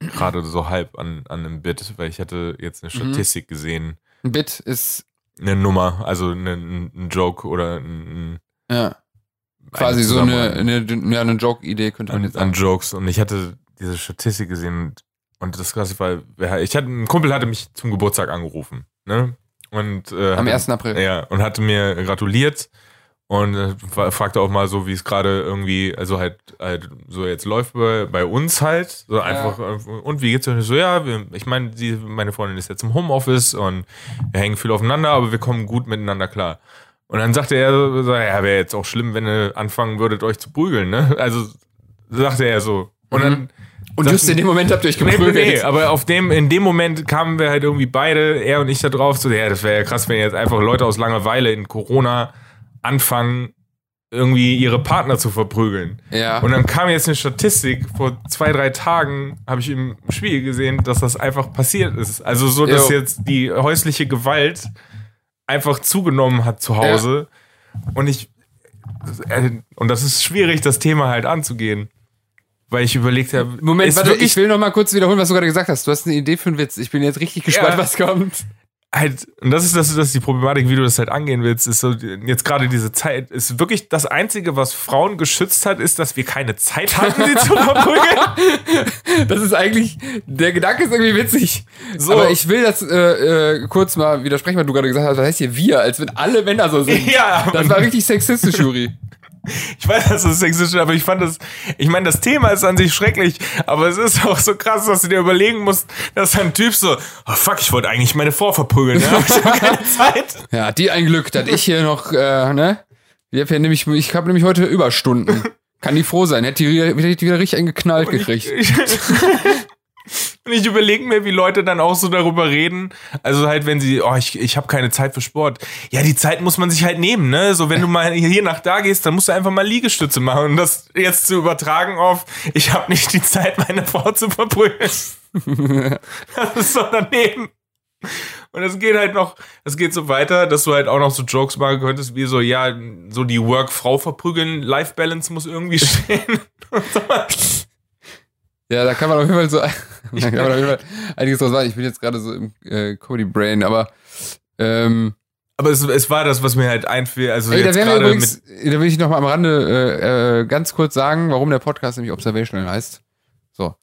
gerade so halb an, an einem Bit, weil ich hatte jetzt eine Mhm. Statistik gesehen, Ein Bit ist, eine Nummer, also eine, ein ein Joke oder ein, ja, quasi so eine, eine, ja, eine Joke-Idee könnte man an, jetzt sagen. an Jokes. Und ich hatte diese Statistik gesehen und, das Krasse war, ich hatte, ein Kumpel hatte mich zum Geburtstag angerufen, ne? Und, äh, Am hatte- 1. April. Ja, und hatte mir gratuliert und äh, fra- fragte auch mal so, wie es gerade irgendwie, also halt, halt so jetzt läuft bei, bei uns halt. So einfach, äh, und wie geht's euch? So, ja, wir, ich meine, meine Freundin ist jetzt im Homeoffice und wir hängen viel aufeinander, aber wir kommen gut miteinander klar. Und dann sagte er so, so, ja, wäre jetzt auch schlimm, wenn ihr anfangen würdet, euch zu prügeln, ne? Also sagte er so. Und dann Und Das- just in dem Moment habt ihr euch geprügelt. nee, nee, aber auf dem, in dem Moment kamen wir halt irgendwie beide, er und ich da drauf, so, ja, das wäre ja krass, wenn jetzt einfach Leute aus Langeweile in Corona anfangen, irgendwie ihre Partner zu verprügeln. Ja. Und dann kam jetzt eine Statistik, vor zwei, drei Tagen habe ich im Spiegel gesehen, dass das einfach passiert ist. Also so, dass Jo. jetzt die häusliche Gewalt einfach zugenommen hat zu Hause. Und ich, äh, und das ist schwierig, das Thema halt anzugehen. Weil ich überlegt habe, Moment, warte, ich will noch mal kurz wiederholen, was du gerade gesagt hast. Du hast eine Idee für einen Witz. Ich bin jetzt richtig gespannt, Ja. was kommt. halt, und das ist, das, das ist die Problematik, wie du das halt angehen willst, ist so, jetzt gerade diese Zeit, ist wirklich das Einzige, was Frauen geschützt hat, ist, dass wir keine Zeit hatten, sie zu verprügeln. Das ist eigentlich, der Gedanke ist irgendwie witzig. So. Aber ich will das äh, äh, kurz mal widersprechen, weil du gerade gesagt hast, was heißt hier wir, als wenn alle Männer so sind. Ja, Das war richtig sexistisch, Juri. Ich weiß, das ist sexistisch, aber ich fand das, ich meine, das Thema ist an sich schrecklich, aber es ist auch so krass, dass du dir überlegen musst, dass ein Typ so, oh fuck, ich wollte eigentlich meine Frau verprügeln, ja, aber ich habe keine Zeit. Ja, die ein Glück, dass ich hier noch, äh, ne? Ich habe nämlich, ich habe nämlich heute Überstunden. Kann die froh sein. Hätte die wieder, wieder, wieder richtig einen geknallt gekriegt. Und ich überlege mir, wie Leute dann auch so darüber reden. Also halt, wenn sie, oh, ich, ich habe keine Zeit für Sport. Ja, die Zeit muss man sich halt nehmen, ne? So, wenn du mal hier nach da gehst, dann musst du einfach mal Liegestütze machen. Und das jetzt zu übertragen auf, ich habe nicht die Zeit, meine Frau zu verprügeln. das ist so daneben. Und es geht halt noch, es geht so weiter, dass du halt auch noch so Jokes machen könntest, wie so, ja, so die Work-Frau verprügeln, Life-Balance muss irgendwie stehen. Und so. Ja, da kann man auf jeden Fall so, da kann man auf jeden Fall einiges draus machen. Ich bin jetzt gerade so im äh, Cody Brain, aber ähm, Aber es, es war das, was mir halt einfiel. Also ey, da übrigens, da will ich noch mal am Rande äh, äh, ganz kurz sagen, warum der Podcast nämlich Observational heißt. So.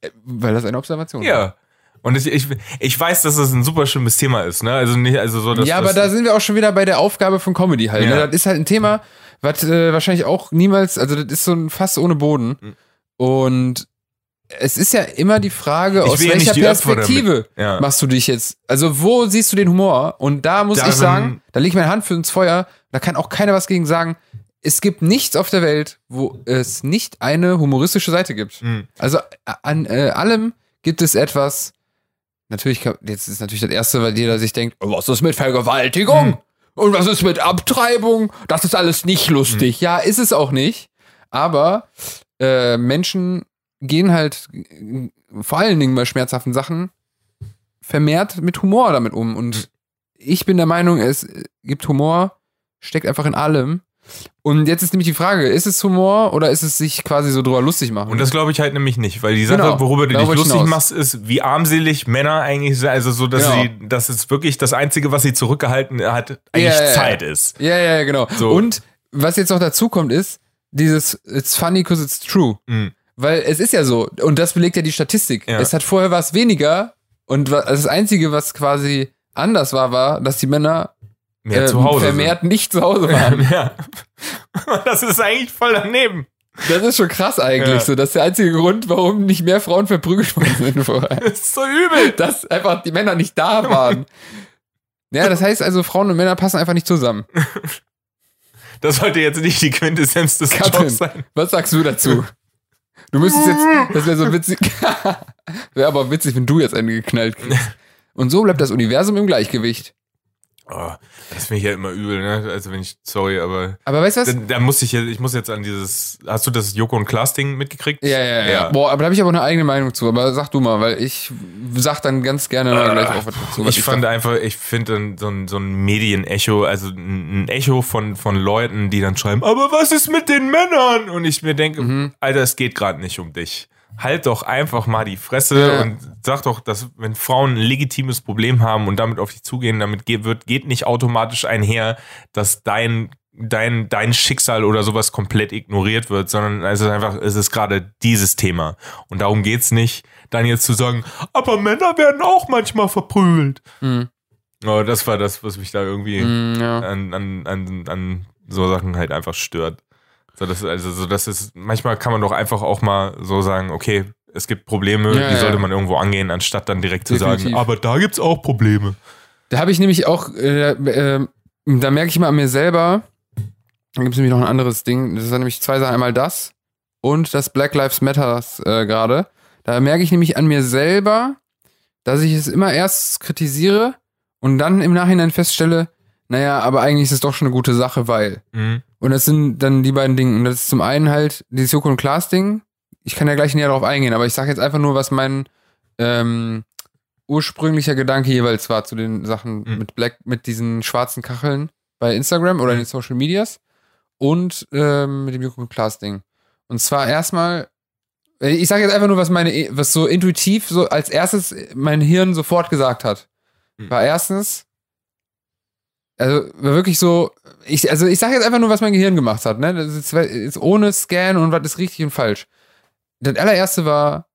Äh, Weil das eine Observation mit. Ja. Und ich, ich, ich weiß, dass das ein super schlimmes Thema ist, ne? Also nicht, also so, dass ja, aber da sind wir auch schon wieder bei der Aufgabe von Comedy halt. Ne? Ja. Das ist halt ein Thema, was äh, wahrscheinlich auch niemals, also das ist so ein Fass ohne Boden. Mhm. Und es ist ja immer die Frage, Ich aus ja welcher Perspektive Ja. machst du dich jetzt? Also wo siehst du den Humor? Und da muss ich Darin- sagen, da lege ich meine Hand für ins Feuer, da kann auch keiner was gegen sagen. Es gibt nichts auf der Welt, wo es nicht eine humoristische Seite gibt. Mhm. Also an äh, allem gibt es etwas. Natürlich, jetzt ist natürlich das Erste, weil jeder sich denkt, oh, was ist mit Vergewaltigung? Hm. Und was ist mit Abtreibung? Das ist alles nicht lustig. Hm. Ja, ist es auch nicht. Aber äh, Menschen gehen halt vor allen Dingen bei schmerzhaften Sachen vermehrt mit Humor damit um. Und ich bin der Meinung, es gibt Humor, steckt einfach in allem. Und jetzt ist nämlich die Frage, ist es Humor oder ist es sich quasi so drüber lustig machen? Und das glaube ich halt nämlich nicht, weil die Sache, Genau, worüber du dich lustig hinaus. machst, ist, wie armselig Männer eigentlich sind. Also so, dass Genau. sie, dass es wirklich das Einzige, was sie zurückgehalten hat, eigentlich Ja, ja, ja. Zeit ist. ja, ja, ja, genau. So. Und was jetzt noch dazu kommt, ist dieses It's funny because it's true. Mhm. Weil es ist ja so, und das belegt ja die Statistik. Ja. Es hat vorher was weniger und das Einzige, was quasi anders war, war, dass die Männer Mehr ähm, zu Hause. vermehrt nicht zu Hause waren. Sind. Ja. Das ist eigentlich voll daneben. Das ist schon krass eigentlich Ja. so. Das ist der einzige Grund, warum nicht mehr Frauen verprügelt worden sind vorher. Das ist so übel. Dass einfach die Männer nicht da waren. Ja, das heißt also, Frauen und Männer passen einfach nicht zusammen. Das sollte jetzt nicht die Quintessenz des Katrin. Jobs sein. Was sagst du dazu? Du müsstest jetzt, das wäre so witzig. wäre aber witzig, wenn du jetzt eine geknallt kriegst. Und so bleibt das Universum im Gleichgewicht. Oh, das finde ich ja immer übel, ne? Also wenn ich, sorry, aber Aber weißt du was? da, da muss ich jetzt, ich muss jetzt an dieses, hast du das Joko und Klaas Ding mitgekriegt? Ja, ja, ja. Ja. Boah, aber da habe ich aber eine eigene Meinung zu. Aber sag du mal, weil ich sag dann ganz gerne mal gleich auch was dazu. was ich fand einfach, ich finde so ein, so ein Medienecho, also ein ein Echo von, von Leuten, die dann schreiben, aber was ist mit den Männern? Und ich mir denke, Mhm. Alter, es geht gerade nicht um dich. Halt doch einfach mal die Fresse Ja. und sag doch, dass wenn Frauen ein legitimes Problem haben und damit auf dich zugehen, damit geht, wird, geht nicht automatisch einher, dass dein dein, dein Schicksal oder sowas komplett ignoriert wird, sondern es ist einfach, es ist gerade dieses Thema. Und darum geht's nicht, dann jetzt zu sagen, aber Männer werden auch manchmal verprügelt. Mhm. Oh, das war das, was mich da irgendwie Mhm, ja. an, an, an, an so Sachen halt einfach stört. So, das, also, so, das ist, manchmal kann man doch einfach auch mal so sagen, okay, es gibt Probleme, Ja, die ja. sollte man irgendwo angehen, anstatt dann direkt zu Definitiv. sagen, aber da gibt's auch Probleme. Da habe ich nämlich auch, äh, äh, da merke ich mal an mir selber, da gibt es nämlich noch ein anderes Ding, das ist nämlich zwei Sachen, einmal das und das Black Lives Matters äh, gerade. Da merke ich nämlich an mir selber, dass ich es immer erst kritisiere und dann im Nachhinein feststelle, naja, aber eigentlich ist es doch schon eine gute Sache, weil. Mhm. Und das sind dann die beiden Dinge. Und das ist zum einen halt dieses Joko und Klaas Ding. Ich kann ja gleich näher darauf eingehen, aber ich sage jetzt einfach nur, was mein ähm, ursprünglicher Gedanke jeweils war zu den Sachen Mhm. mit Black, mit diesen schwarzen Kacheln bei Instagram oder in den Social Medias und ähm, mit dem Joko und Klaas Ding. Und zwar erstmal, äh, ich sage jetzt einfach nur, was meine, was so intuitiv so als erstes mein Hirn sofort gesagt hat. Mhm. War erstens, also wirklich so, ich, also ich sage jetzt einfach nur, was mein Gehirn gemacht hat, ne? Das ist, ist ohne Scan und was ist richtig und falsch. Das allererste war,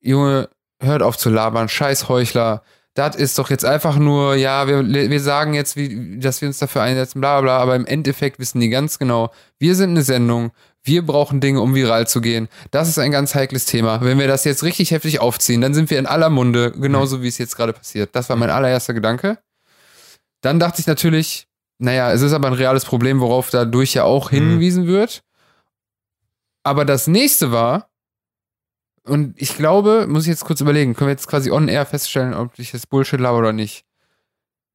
Junge, hört auf zu labern, scheiß Heuchler. Das ist doch jetzt einfach nur, ja, wir, wir sagen jetzt, wie, dass wir uns dafür einsetzen, bla bla, bla, aber im Endeffekt wissen die ganz genau, wir sind eine Sendung, wir brauchen Dinge, um viral zu gehen. Das ist ein ganz heikles Thema. Wenn wir das jetzt richtig heftig aufziehen, dann sind wir in aller Munde, genauso wie es jetzt gerade passiert. Das war mein allererster Gedanke. Dann dachte ich natürlich, naja, es ist aber ein reales Problem, worauf dadurch ja auch Mhm. hingewiesen wird. Aber das nächste war, und ich glaube, muss ich jetzt kurz überlegen, können wir jetzt quasi on air feststellen, ob ich das Bullshit laber oder nicht.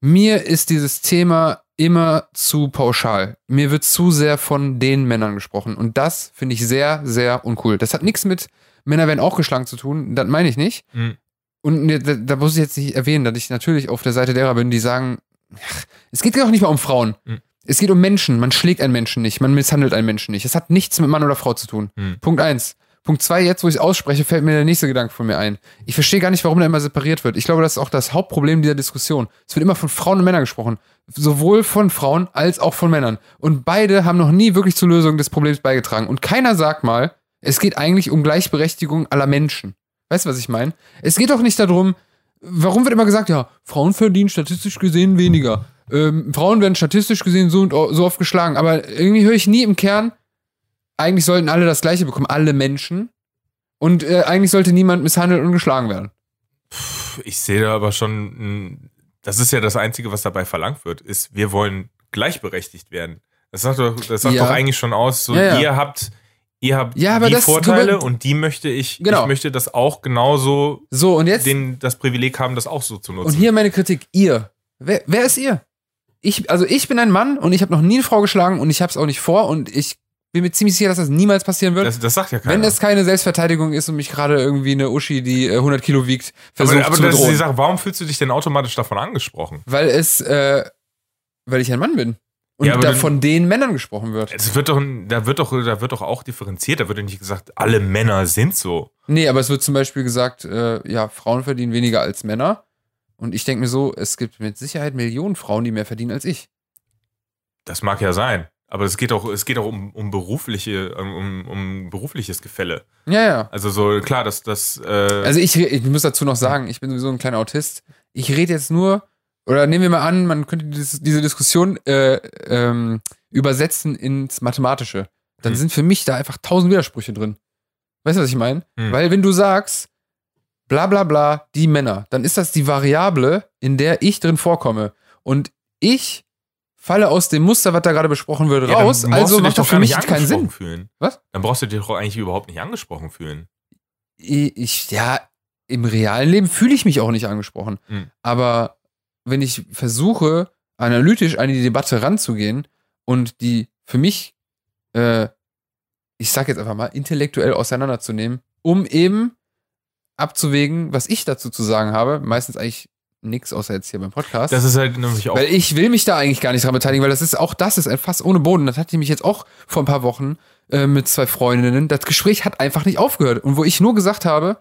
Mir ist dieses Thema immer zu pauschal. Mir wird zu sehr von den Männern gesprochen. Und das finde ich sehr, sehr uncool. Das hat nichts mit Männer werden auch geschlagen zu tun. Das meine ich nicht. Mhm. Und da, da muss ich jetzt nicht erwähnen, dass ich natürlich auf der Seite derer bin, die sagen, es geht doch nicht mal um Frauen. Mhm. Es geht um Menschen. Man schlägt einen Menschen nicht. Man misshandelt einen Menschen nicht. Es hat nichts mit Mann oder Frau zu tun. Mhm. Punkt eins. Punkt zwei, jetzt wo ich es ausspreche, fällt mir der nächste Gedanke von mir ein. Ich verstehe gar nicht, warum da immer separiert wird. Ich glaube, das ist auch das Hauptproblem dieser Diskussion. Es wird immer von Frauen und Männern gesprochen. Sowohl von Frauen als auch von Männern. Und beide haben noch nie wirklich zur Lösung des Problems beigetragen. Und keiner sagt mal, es geht eigentlich um Gleichberechtigung aller Menschen. Weißt du, was ich meine? Es geht doch nicht darum, warum wird immer gesagt, ja, Frauen verdienen statistisch gesehen weniger. Ähm, Frauen werden statistisch gesehen so und so oft geschlagen. Aber irgendwie höre ich nie im Kern, eigentlich sollten alle das Gleiche bekommen, alle Menschen. Und äh, eigentlich sollte niemand misshandelt und geschlagen werden. Ich sehe da aber schon, das ist ja das Einzige, was dabei verlangt wird, ist, wir wollen gleichberechtigt werden. Das sagt doch, das sagt Ja. doch eigentlich schon aus, so Ja, ja. ihr habt, ihr habt Ja, aber die das- Vorteile und die möchte ich, Genau. ich möchte das auch genauso, So, und jetzt. den, das Privileg haben, das auch so zu nutzen. und hier meine Kritik. Ihr. Wer, wer ist ihr? Ich, also ich bin ein Mann und ich habe noch nie eine Frau geschlagen und ich habe es auch nicht vor und ich bin mir ziemlich sicher, dass das niemals passieren wird. das, das sagt ja keiner. wenn es keine Selbstverteidigung ist und mich gerade irgendwie eine Uschi, die äh, 100 Kilo wiegt, versucht aber aber zu das ist die bedrohen. Sache, warum fühlst du dich denn automatisch davon angesprochen? Weil es, äh, weil ich ein Mann bin. Und Ja, da dann- von den Männern gesprochen wird. Es wird doch, da wird doch, da wird doch auch differenziert. Da wird ja nicht gesagt, alle Männer sind so. Nee, aber es wird zum Beispiel gesagt, äh, ja, Frauen verdienen weniger als Männer. Und ich denke mir so, es gibt mit Sicherheit Millionen Frauen, die mehr verdienen als ich. Das mag ja sein. Aber es geht auch, es geht auch um, um berufliche, um, um berufliches Gefälle. Ja, ja. Also so, klar, dass das, äh, Also ich, ich muss dazu noch sagen, ich bin sowieso ein kleiner Autist. Ich rede jetzt nur, oder nehmen wir mal an, man könnte dieses, diese Diskussion äh, ähm, übersetzen ins Mathematische. Dann Hm. sind für mich da einfach tausend Widersprüche drin. Weißt du, was ich meine? Hm. Weil wenn du sagst, bla bla bla, die Männer, dann ist das die Variable, in der ich drin vorkomme. Und ich falle aus dem Muster, was da gerade besprochen wird, ja, raus. Also macht das doch für mich keinen Sinn. Fühlen. Was? Dann brauchst du dich doch eigentlich überhaupt nicht angesprochen fühlen. ich, ja, im realen Leben fühle ich mich auch nicht angesprochen. Hm. Aber wenn ich versuche, analytisch an die Debatte ranzugehen und die für mich, äh, ich sag jetzt einfach mal, intellektuell auseinanderzunehmen, um eben abzuwägen, was ich dazu zu sagen habe, meistens eigentlich nichts, außer jetzt hier beim Podcast. Das ist halt nämlich auch. Weil ich will mich da eigentlich gar nicht dran beteiligen, weil das ist auch das ist ein Fass ohne Boden. Das hatte ich mich jetzt auch vor ein paar Wochen äh, mit zwei Freundinnen. Das Gespräch hat einfach nicht aufgehört. Und wo ich nur gesagt habe,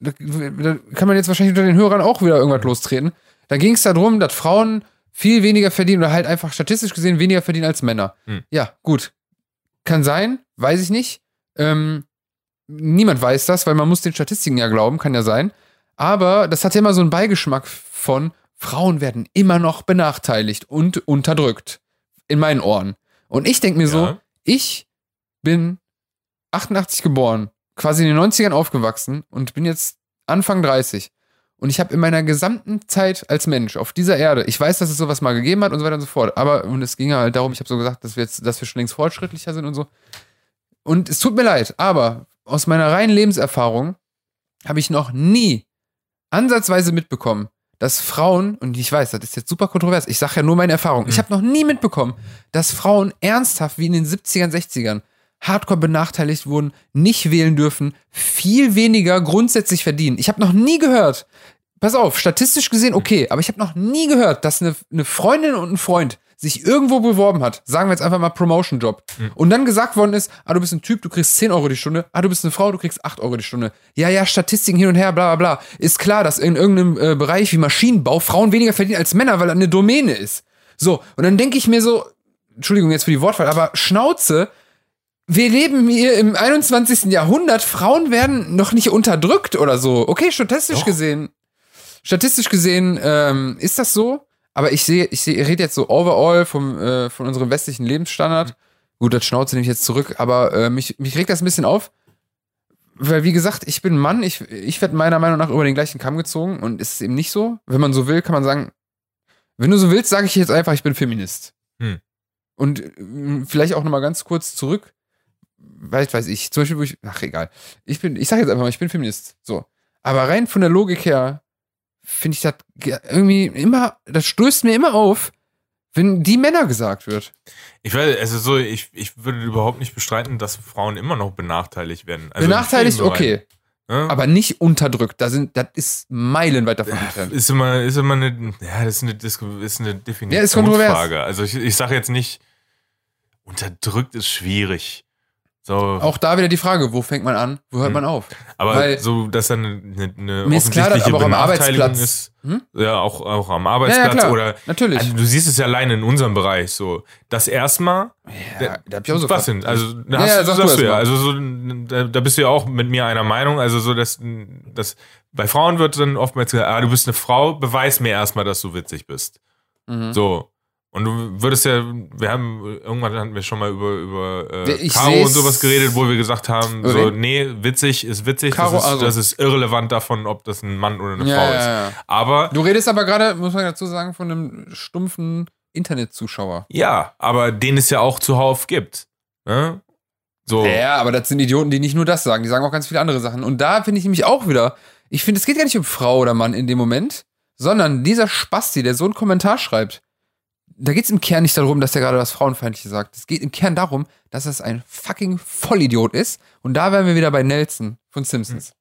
da, da kann man jetzt wahrscheinlich unter den Hörern auch wieder irgendwas lostreten. Da ging es darum, dass Frauen viel weniger verdienen oder halt einfach statistisch gesehen weniger verdienen als Männer. Hm. Ja, gut. Kann sein, weiß ich nicht. Ähm, niemand weiß das, weil man muss den Statistiken ja glauben, kann ja sein. Aber das hat ja immer so einen Beigeschmack von Frauen werden immer noch benachteiligt und unterdrückt. In meinen Ohren. Und ich denke mir so, Ja. ich bin 88 geboren, quasi in den 90ern aufgewachsen und bin jetzt Anfang 30. Und ich habe in meiner gesamten Zeit als Mensch auf dieser Erde, ich weiß, dass es sowas mal gegeben hat und so weiter und so fort, aber und es ging ja halt darum, ich habe so gesagt, dass wir jetzt, dass wir schon längst fortschrittlicher sind und so. Und es tut mir leid, aber aus meiner reinen Lebenserfahrung habe ich noch nie ansatzweise mitbekommen, dass Frauen, und ich weiß, das ist jetzt super kontrovers, ich sage ja nur meine Erfahrung, ich Mhm. habe noch nie mitbekommen, dass Frauen ernsthaft wie in den 70ern, 60ern hardcore benachteiligt wurden, nicht wählen dürfen, viel weniger grundsätzlich verdienen. Ich habe noch nie gehört, pass auf, statistisch gesehen okay, aber ich habe noch nie gehört, dass eine, eine Freundin und ein Freund sich irgendwo beworben hat, sagen wir jetzt einfach mal Promotion-Job, und dann gesagt worden ist, ah, du bist ein Typ, du kriegst 10 Euro die Stunde, ah, du bist eine Frau, du kriegst 8 Euro die Stunde. Ja, ja, Statistiken hin und her, bla bla bla. Ist klar, dass in irgendeinem äh, Bereich wie Maschinenbau Frauen weniger verdienen als Männer, weil das eine Domäne ist. So, und dann denke ich mir so, Entschuldigung jetzt für die Wortwahl, aber Schnauze, wir leben hier im 21. Jahrhundert, Frauen werden noch nicht unterdrückt oder so. Okay, statistisch Doch. gesehen, statistisch gesehen ähm, ist das so, aber ich sehe, ich sehe, rede jetzt so overall vom, äh, von unserem westlichen Lebensstandard. Gut, das Schnauze nehme ich jetzt zurück, aber äh, mich, mich regt das ein bisschen auf. Weil, wie gesagt, ich bin ein Mann, ich, ich werde meiner Meinung nach über den gleichen Kamm gezogen und ist es eben nicht so. Wenn man so will, kann man sagen, wenn du so willst, sage ich jetzt einfach, ich bin Feminist. Hm. Und äh, vielleicht auch nochmal ganz kurz zurück. Weiß, weiß ich. Zum Beispiel, wo ich, ach egal. Ich bin, ich sage jetzt einfach mal, ich bin Feminist. So. Aber rein von der Logik her finde ich das ge- irgendwie immer, das stößt mir immer auf, wenn die Männer gesagt wird. Ich weiß, also so, ich, ich würde überhaupt nicht bestreiten, dass Frauen immer noch benachteiligt werden. Also Benachteiligt, okay. ne? Aber nicht unterdrückt. Da sind, das ist meilenweit davon entfernt. Ist immer, ist immer eine, ja, das ist eine, Dis ist eine Ja, ist kontrovers. Definitionsfrage. also ich, ich sage jetzt nicht, unterdrückt ist schwierig. So, Auch da wieder die Frage, wo fängt man an, wo hört Hm. man auf? aber weil- so, dass dann eine, eine Mir ist klar, dass aber auch am Arbeitsplatz- ist. Hm? Ja, auch, auch am Ja, ja, Arbeitsplatz klar. oder Natürlich. also, du siehst es ja alleine in unserem Bereich so. Das erstmal ja, da hab ich auch so was sind? Also, da Ja, hast, ja, du sag sagst du ja. Also, so, da, da bist du ja auch mit mir einer Meinung. Also, so, dass, dass bei Frauen wird dann oftmals gesagt, ah, du bist eine Frau, beweis mir erstmal, dass du witzig bist. Mhm. So. Und du würdest ja, wir haben, irgendwann hatten wir schon mal über, über äh, Ich Caro und sowas geredet, wo wir gesagt haben, so, Okay. nee, witzig ist witzig, Caro, das, ist, also- das ist irrelevant davon, ob das ein Mann oder eine Ja, Frau ja, ist. ja. Aber, Du redest aber gerade, muss man dazu sagen, von einem stumpfen Internetzuschauer. ja, aber den es ja auch zuhauf gibt. Ne? So. Ja, aber das sind Idioten, die nicht nur das sagen, die sagen auch ganz viele andere Sachen. Und da finde ich nämlich auch wieder, ich finde, es geht gar nicht um Frau oder Mann in dem Moment, sondern dieser Spasti, der so einen Kommentar schreibt, da geht es im Kern nicht darum, dass der gerade was Frauenfeindliches sagt. Es geht im Kern darum, dass es ein fucking Vollidiot ist. Und da wären wir wieder bei Nelson von Simpsons.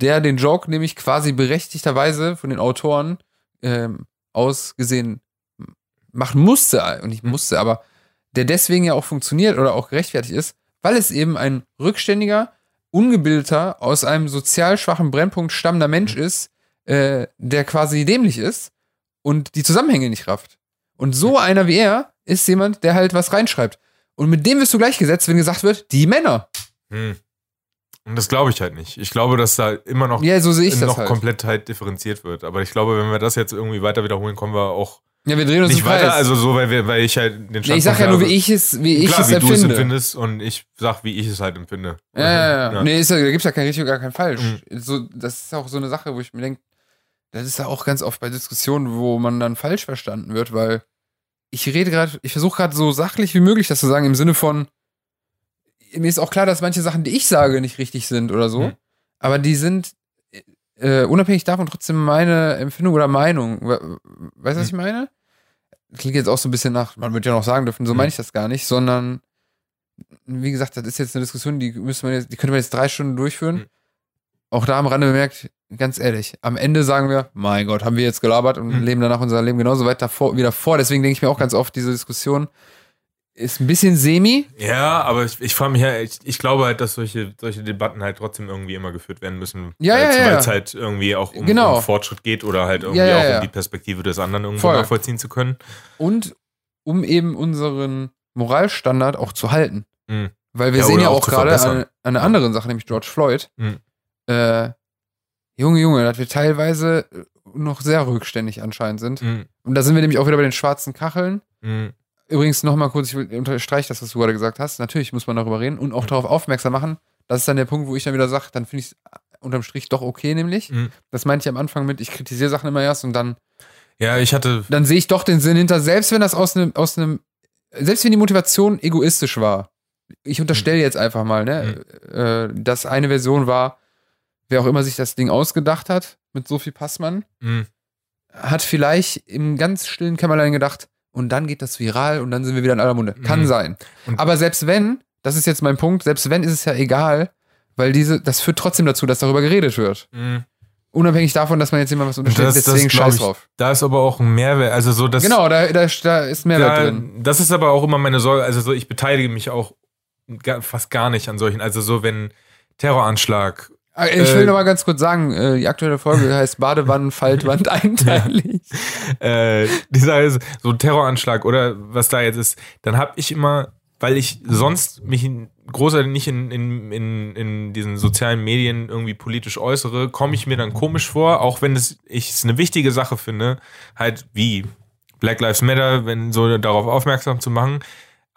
Der den Joke nämlich quasi berechtigterweise von den Autoren ähm, aus gesehen machen musste, und nicht musste, aber der deswegen ja auch funktioniert oder auch gerechtfertigt ist, weil es eben ein rückständiger, ungebildeter, aus einem sozial schwachen Brennpunkt stammender Mensch ist, äh, der quasi dämlich ist und die Zusammenhänge nicht rafft. Und so einer wie er ist jemand, der halt was reinschreibt. Und mit dem wirst du gleichgesetzt, wenn gesagt wird, die Männer. Hm. Und das glaube ich halt nicht. Ich glaube, dass da immer noch, Ja, so ich noch halt. komplett halt differenziert wird. Aber ich glaube, wenn wir das jetzt irgendwie weiter wiederholen, kommen wir auch Ja, wir drehen uns nicht weiter. Also so, weil, wir, weil ich halt den nee, ich sag ja nur, wie ich es, wie ich Klar, es wie du es empfinde. empfindest und ich sag, wie ich es halt empfinde. Ja, ja, ja. Ja. Nee, ist da gibt's ja kein richtig oder gar kein falsch. Mhm. So, das ist auch so eine Sache, wo ich mir denke, das ist ja auch ganz oft bei Diskussionen, wo man dann falsch verstanden wird, weil ich rede gerade, ich versuche gerade so sachlich wie möglich das zu sagen, im Sinne von, mir ist auch klar, dass manche Sachen, die ich sage, nicht richtig sind oder so, Mhm. aber die sind äh, unabhängig davon trotzdem meine Empfindung oder Meinung. We- Weißt du, was ich meine? Klingt jetzt auch so ein bisschen nach, man wird ja noch sagen dürfen, so Mhm. meine ich das gar nicht, sondern wie gesagt, das ist jetzt eine Diskussion, die müsste man jetzt, die könnte man jetzt drei Stunden durchführen. Auch da am Rande bemerkt, ganz ehrlich, am Ende sagen wir, mein Gott, haben wir jetzt gelabert und Mhm. leben danach unser Leben genauso weiter vor, wieder vor. Deswegen denke ich mir auch ganz oft, diese Diskussion ist ein bisschen semi. Ja, aber ich, ich frage mich ja, ich, ich glaube halt, dass solche, solche Debatten halt trotzdem irgendwie immer geführt werden müssen. Ja, weil ja, es halt irgendwie auch um, Genau. um Fortschritt geht oder halt irgendwie Ja, ja, auch um die Perspektive des anderen irgendwo Voll. nachvollziehen zu können. Und um eben unseren Moralstandard auch zu halten. Mhm. Weil wir sehen ja auch auch gerade verbessern. eine, eine andere Sache, nämlich George Floyd. Mhm. Äh, Junge, Junge, dass wir teilweise noch sehr rückständig anscheinend sind. Mhm. Und da sind wir nämlich auch wieder bei den schwarzen Kacheln. Mhm. Übrigens nochmal kurz, ich unterstreiche das, was du gerade gesagt hast. Natürlich muss man darüber reden und auch darauf aufmerksam machen. Das ist dann der Punkt, wo ich dann wieder sage, dann finde ich es unterm Strich doch okay, nämlich. Mhm. Das meinte ich am Anfang mit, ich kritisiere Sachen immer erst und dann, Ja, ich hatte. dann sehe ich doch den Sinn hinter, selbst wenn das aus einem, aus einem, selbst wenn die Motivation egoistisch war. Ich unterstelle jetzt einfach mal, ne, äh, dass eine Version war, wer auch immer sich das Ding ausgedacht hat, mit Sophie Passmann, Mhm. hat vielleicht im ganz stillen Kämmerlein gedacht, und dann geht das viral und dann sind wir wieder in aller Munde. Kann Mhm. sein. Und- Aber selbst wenn, das ist jetzt mein Punkt, selbst wenn ist es ja egal, weil diese, das führt trotzdem dazu, dass darüber geredet wird. Mhm. Unabhängig davon, dass man jetzt jemand was unterstellt, Das- das deswegen glaub scheiß ich- drauf. Da ist aber auch ein Mehrwert. Also so, dass. Genau, da, da, da ist Mehrwert da, drin. Das ist aber auch immer meine Sorge. Also so, ich beteilige mich auch fast gar nicht an solchen. Also so, wenn Terroranschlag. Ah, Ich äh, will noch mal ganz kurz sagen, äh, die aktuelle Folge heißt Badewannen, Faltwand einteilig. äh, dieser ist so ein Terroranschlag oder was da jetzt ist, dann habe ich immer, weil ich sonst mich in, großartig nicht in, in, in, in diesen sozialen Medien irgendwie politisch äußere, komme ich mir dann komisch vor, auch wenn es, ich es eine wichtige Sache finde, halt wie Black Lives Matter, wenn so darauf aufmerksam zu machen.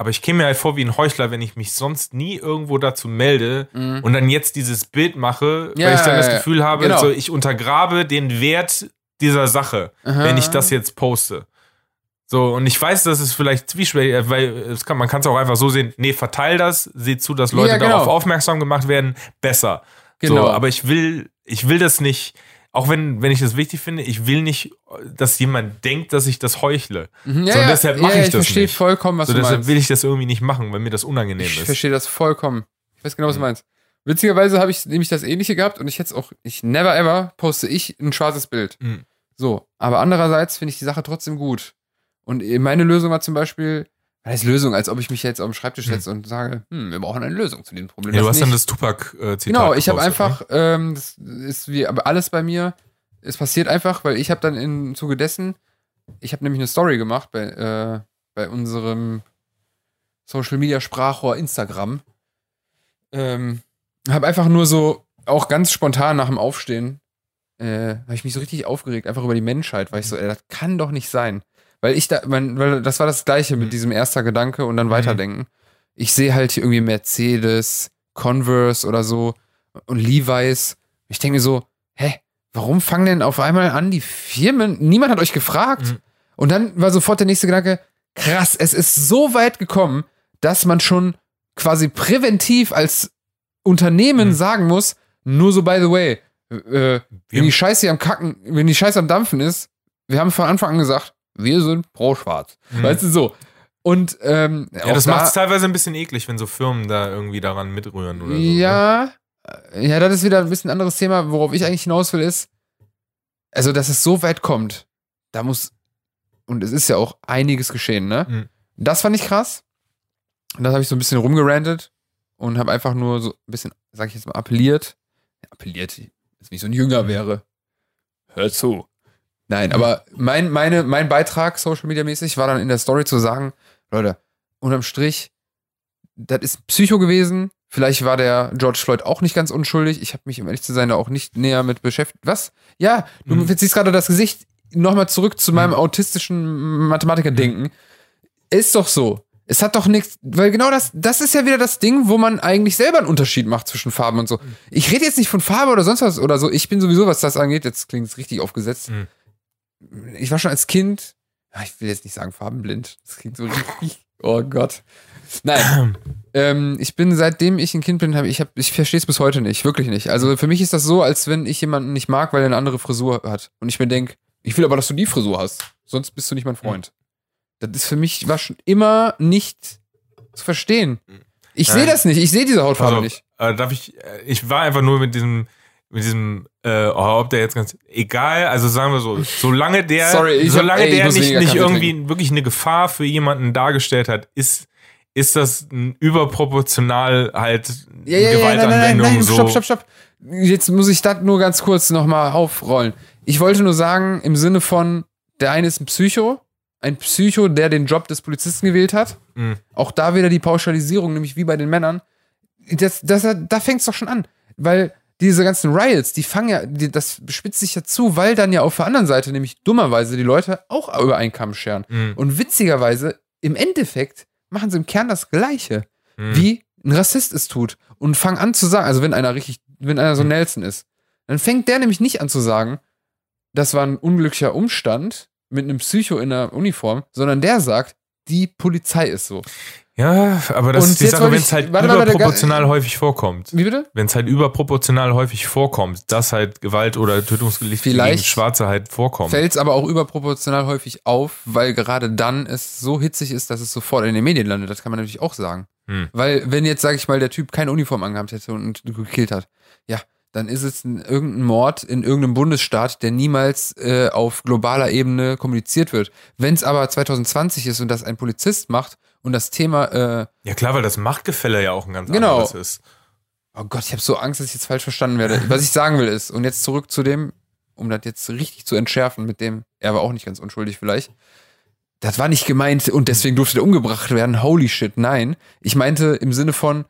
Aber ich käme mir halt vor wie ein Heuchler, wenn ich mich sonst nie irgendwo dazu melde und dann jetzt dieses Bild mache, Mhm. Ja, weil ich dann das. Gefühl habe, Genau. so, ich untergrabe den Wert dieser Sache, Aha. wenn ich das jetzt poste. So, und ich weiß, dass es vielleicht zwiespältig, weil es kann, man kann es auch einfach so sehen, nee, verteil das, seht zu, dass Leute Ja, genau. darauf aufmerksam gemacht werden, besser. Genau. So, aber ich will, ich will das nicht, auch wenn, wenn ich das wichtig finde, ich will nicht, dass jemand denkt, dass ich das heuchle. Mhm, so, und deshalb mache ich ich das verstehe nicht. vollkommen, was So, du deshalb meinst. will ich das irgendwie nicht machen, weil mir das unangenehm Ich ist. verstehe das vollkommen. Ich weiß genau, was du Mhm. meinst. Witzigerweise habe ich nämlich das ähnliche gehabt und ich jetzt auch, ich never ever poste ich ein schwarzes Bild. Mhm. So, aber andererseits finde ich die Sache trotzdem gut. Und meine Lösung war zum Beispiel, heißt Lösung, als ob ich mich jetzt auf den Schreibtisch Mhm. setze und sage, hm, wir brauchen eine Lösung zu diesem Problem. Ja, du hast dann nicht. das Tupac-Zitat. Genau, ich habe einfach, ähm, das ist wie aber alles bei mir, es passiert einfach, weil ich habe dann im Zuge dessen, ich habe nämlich eine Story gemacht bei, äh, bei unserem Social Media Sprachrohr Instagram. Ähm, habe einfach nur so, auch ganz spontan nach dem Aufstehen, äh, habe ich mich so richtig aufgeregt, einfach über die Menschheit, weil ich so, ey, das kann doch nicht sein. Weil ich da, mein, weil das war das Gleiche mit Mhm. diesem erster Gedanke und dann weiterdenken. Ich sehe halt hier irgendwie Mercedes, Converse oder so und Levi's. Ich denke mir so, hä, warum fangen denn auf einmal an die Firmen? Niemand hat euch gefragt. Mhm. Und dann war sofort der nächste Gedanke, krass, es ist so weit gekommen, dass man schon quasi präventiv als Unternehmen Mhm. sagen muss, nur so by the way, äh, wenn die Scheiße hier am Kacken, wenn die Scheiße am Dampfen ist, wir haben von Anfang an gesagt, wir sind pro schwarz. Mhm. Weißt du so. Und ähm, Ja, das da- macht es teilweise ein bisschen eklig, wenn so Firmen da irgendwie daran mitrühren oder so. ne? Ja, äh, ja, das ist wieder ein bisschen ein anderes Thema. Worauf ich eigentlich hinaus will, ist, also, dass es so weit kommt, da muss und es ist ja auch einiges geschehen, ne? Mhm. Das fand ich krass. Und das habe ich so ein bisschen rumgerantet und habe einfach nur so ein bisschen, sag ich jetzt mal, appelliert. Ja, appelliert, als wenn ich so ein Jünger wäre. Hör zu. Nein, aber mein, meine, mein Beitrag, Social Media mäßig, war dann in der Story zu sagen, Leute, unterm Strich, das ist Psycho gewesen. Vielleicht war der George Floyd auch nicht ganz unschuldig. Ich habe mich, um ehrlich zu sein, da auch nicht näher mit beschäftigt. Was? Ja, du Mhm. verziehst gerade das Gesicht. Nochmal zurück zu meinem autistischen Mathematiker-Denken. Ist doch so. Es hat doch nichts, weil genau das, das ist ja wieder das Ding, wo man eigentlich selber einen Unterschied macht zwischen Farben und so. Ich rede jetzt nicht von Farbe oder sonst was oder so. Ich bin sowieso, was das angeht, jetzt klingt es richtig aufgesetzt. Mhm. Ich war schon als Kind, ja, ich will jetzt nicht sagen farbenblind. Das klingt so richtig, oh Gott. Nein, ähm, ich bin seitdem ich ein Kind bin, hab, ich, hab, ich verstehe es bis heute nicht, wirklich nicht. Also für mich ist das so, als wenn ich jemanden nicht mag, weil er eine andere Frisur hat. Und ich mir denke, ich will aber, dass du die Frisur hast. Sonst bist du nicht mein Freund. Das ist für mich war schon immer nicht zu verstehen. Ich sehe das nicht. Ich sehe diese Hautfarbe Also, nicht. äh, darf ich, äh, ich war einfach nur mit diesem, mit diesem, äh, oh, ob der jetzt ganz, egal, also sagen wir so, solange der, Sorry, ich hab- solange ey, der nicht, nicht irgendwie wirklich eine Gefahr für jemanden dargestellt hat, ist, ist das ein überproportional halt Ja, ja, ja, nein, nein, nein, Gewaltanwendung nein, so. stopp, stopp, stopp. Jetzt muss ich das nur ganz kurz nochmal aufrollen. Ich wollte nur sagen, im Sinne von, der eine ist ein Psycho, ein Psycho, der den Job des Polizisten gewählt hat. Mhm. Auch da wieder die Pauschalisierung, nämlich wie bei den Männern. Das, das, da fängt es doch schon an. Weil diese ganzen Riots, die fangen ja, die, das spitzt sich ja zu, weil dann ja auf der anderen Seite, nämlich dummerweise, die Leute auch über einen Kamm scheren. Mhm. Und witzigerweise, im Endeffekt, machen sie im Kern das Gleiche Mhm. wie ein Rassist es tut und fang an zu sagen, also wenn einer richtig, wenn einer so Nelson ist, dann fängt der nämlich nicht an zu sagen, das war ein unglücklicher Umstand mit einem Psycho in der Uniform, sondern der sagt, die Polizei ist so. Ja, aber das Und ist die Sache, wenn es halt warte warte, überproportional ga- häufig vorkommt. Wie bitte? Wenn es halt überproportional häufig vorkommt, dass halt Gewalt oder Tötungsdelikte Vielleicht gegen Schwarze halt vorkommen. Fällt es aber auch überproportional häufig auf, weil gerade dann es so hitzig ist, dass es sofort in den Medien landet. Das kann man natürlich auch sagen. Hm. Weil, wenn jetzt, sag ich mal, der Typ keine Uniform angehabt hätte und gekillt hat, ja, dann ist es ein, irgendein Mord in irgendeinem Bundesstaat, der niemals äh, auf globaler Ebene kommuniziert wird. Wenn es aber 2020 ist und das ein Polizist macht und das Thema, äh, Ja klar, weil das Machtgefälle ja auch ein ganz Genau. anderes ist. oh Gott, ich habe so Angst, dass ich jetzt falsch verstanden werde. Was ich sagen will ist, und jetzt zurück zu dem, um das jetzt richtig zu entschärfen, mit dem, er war auch nicht ganz unschuldig vielleicht. Das war nicht gemeint und deswegen durfte der umgebracht werden. Holy shit, nein. Ich meinte im Sinne von,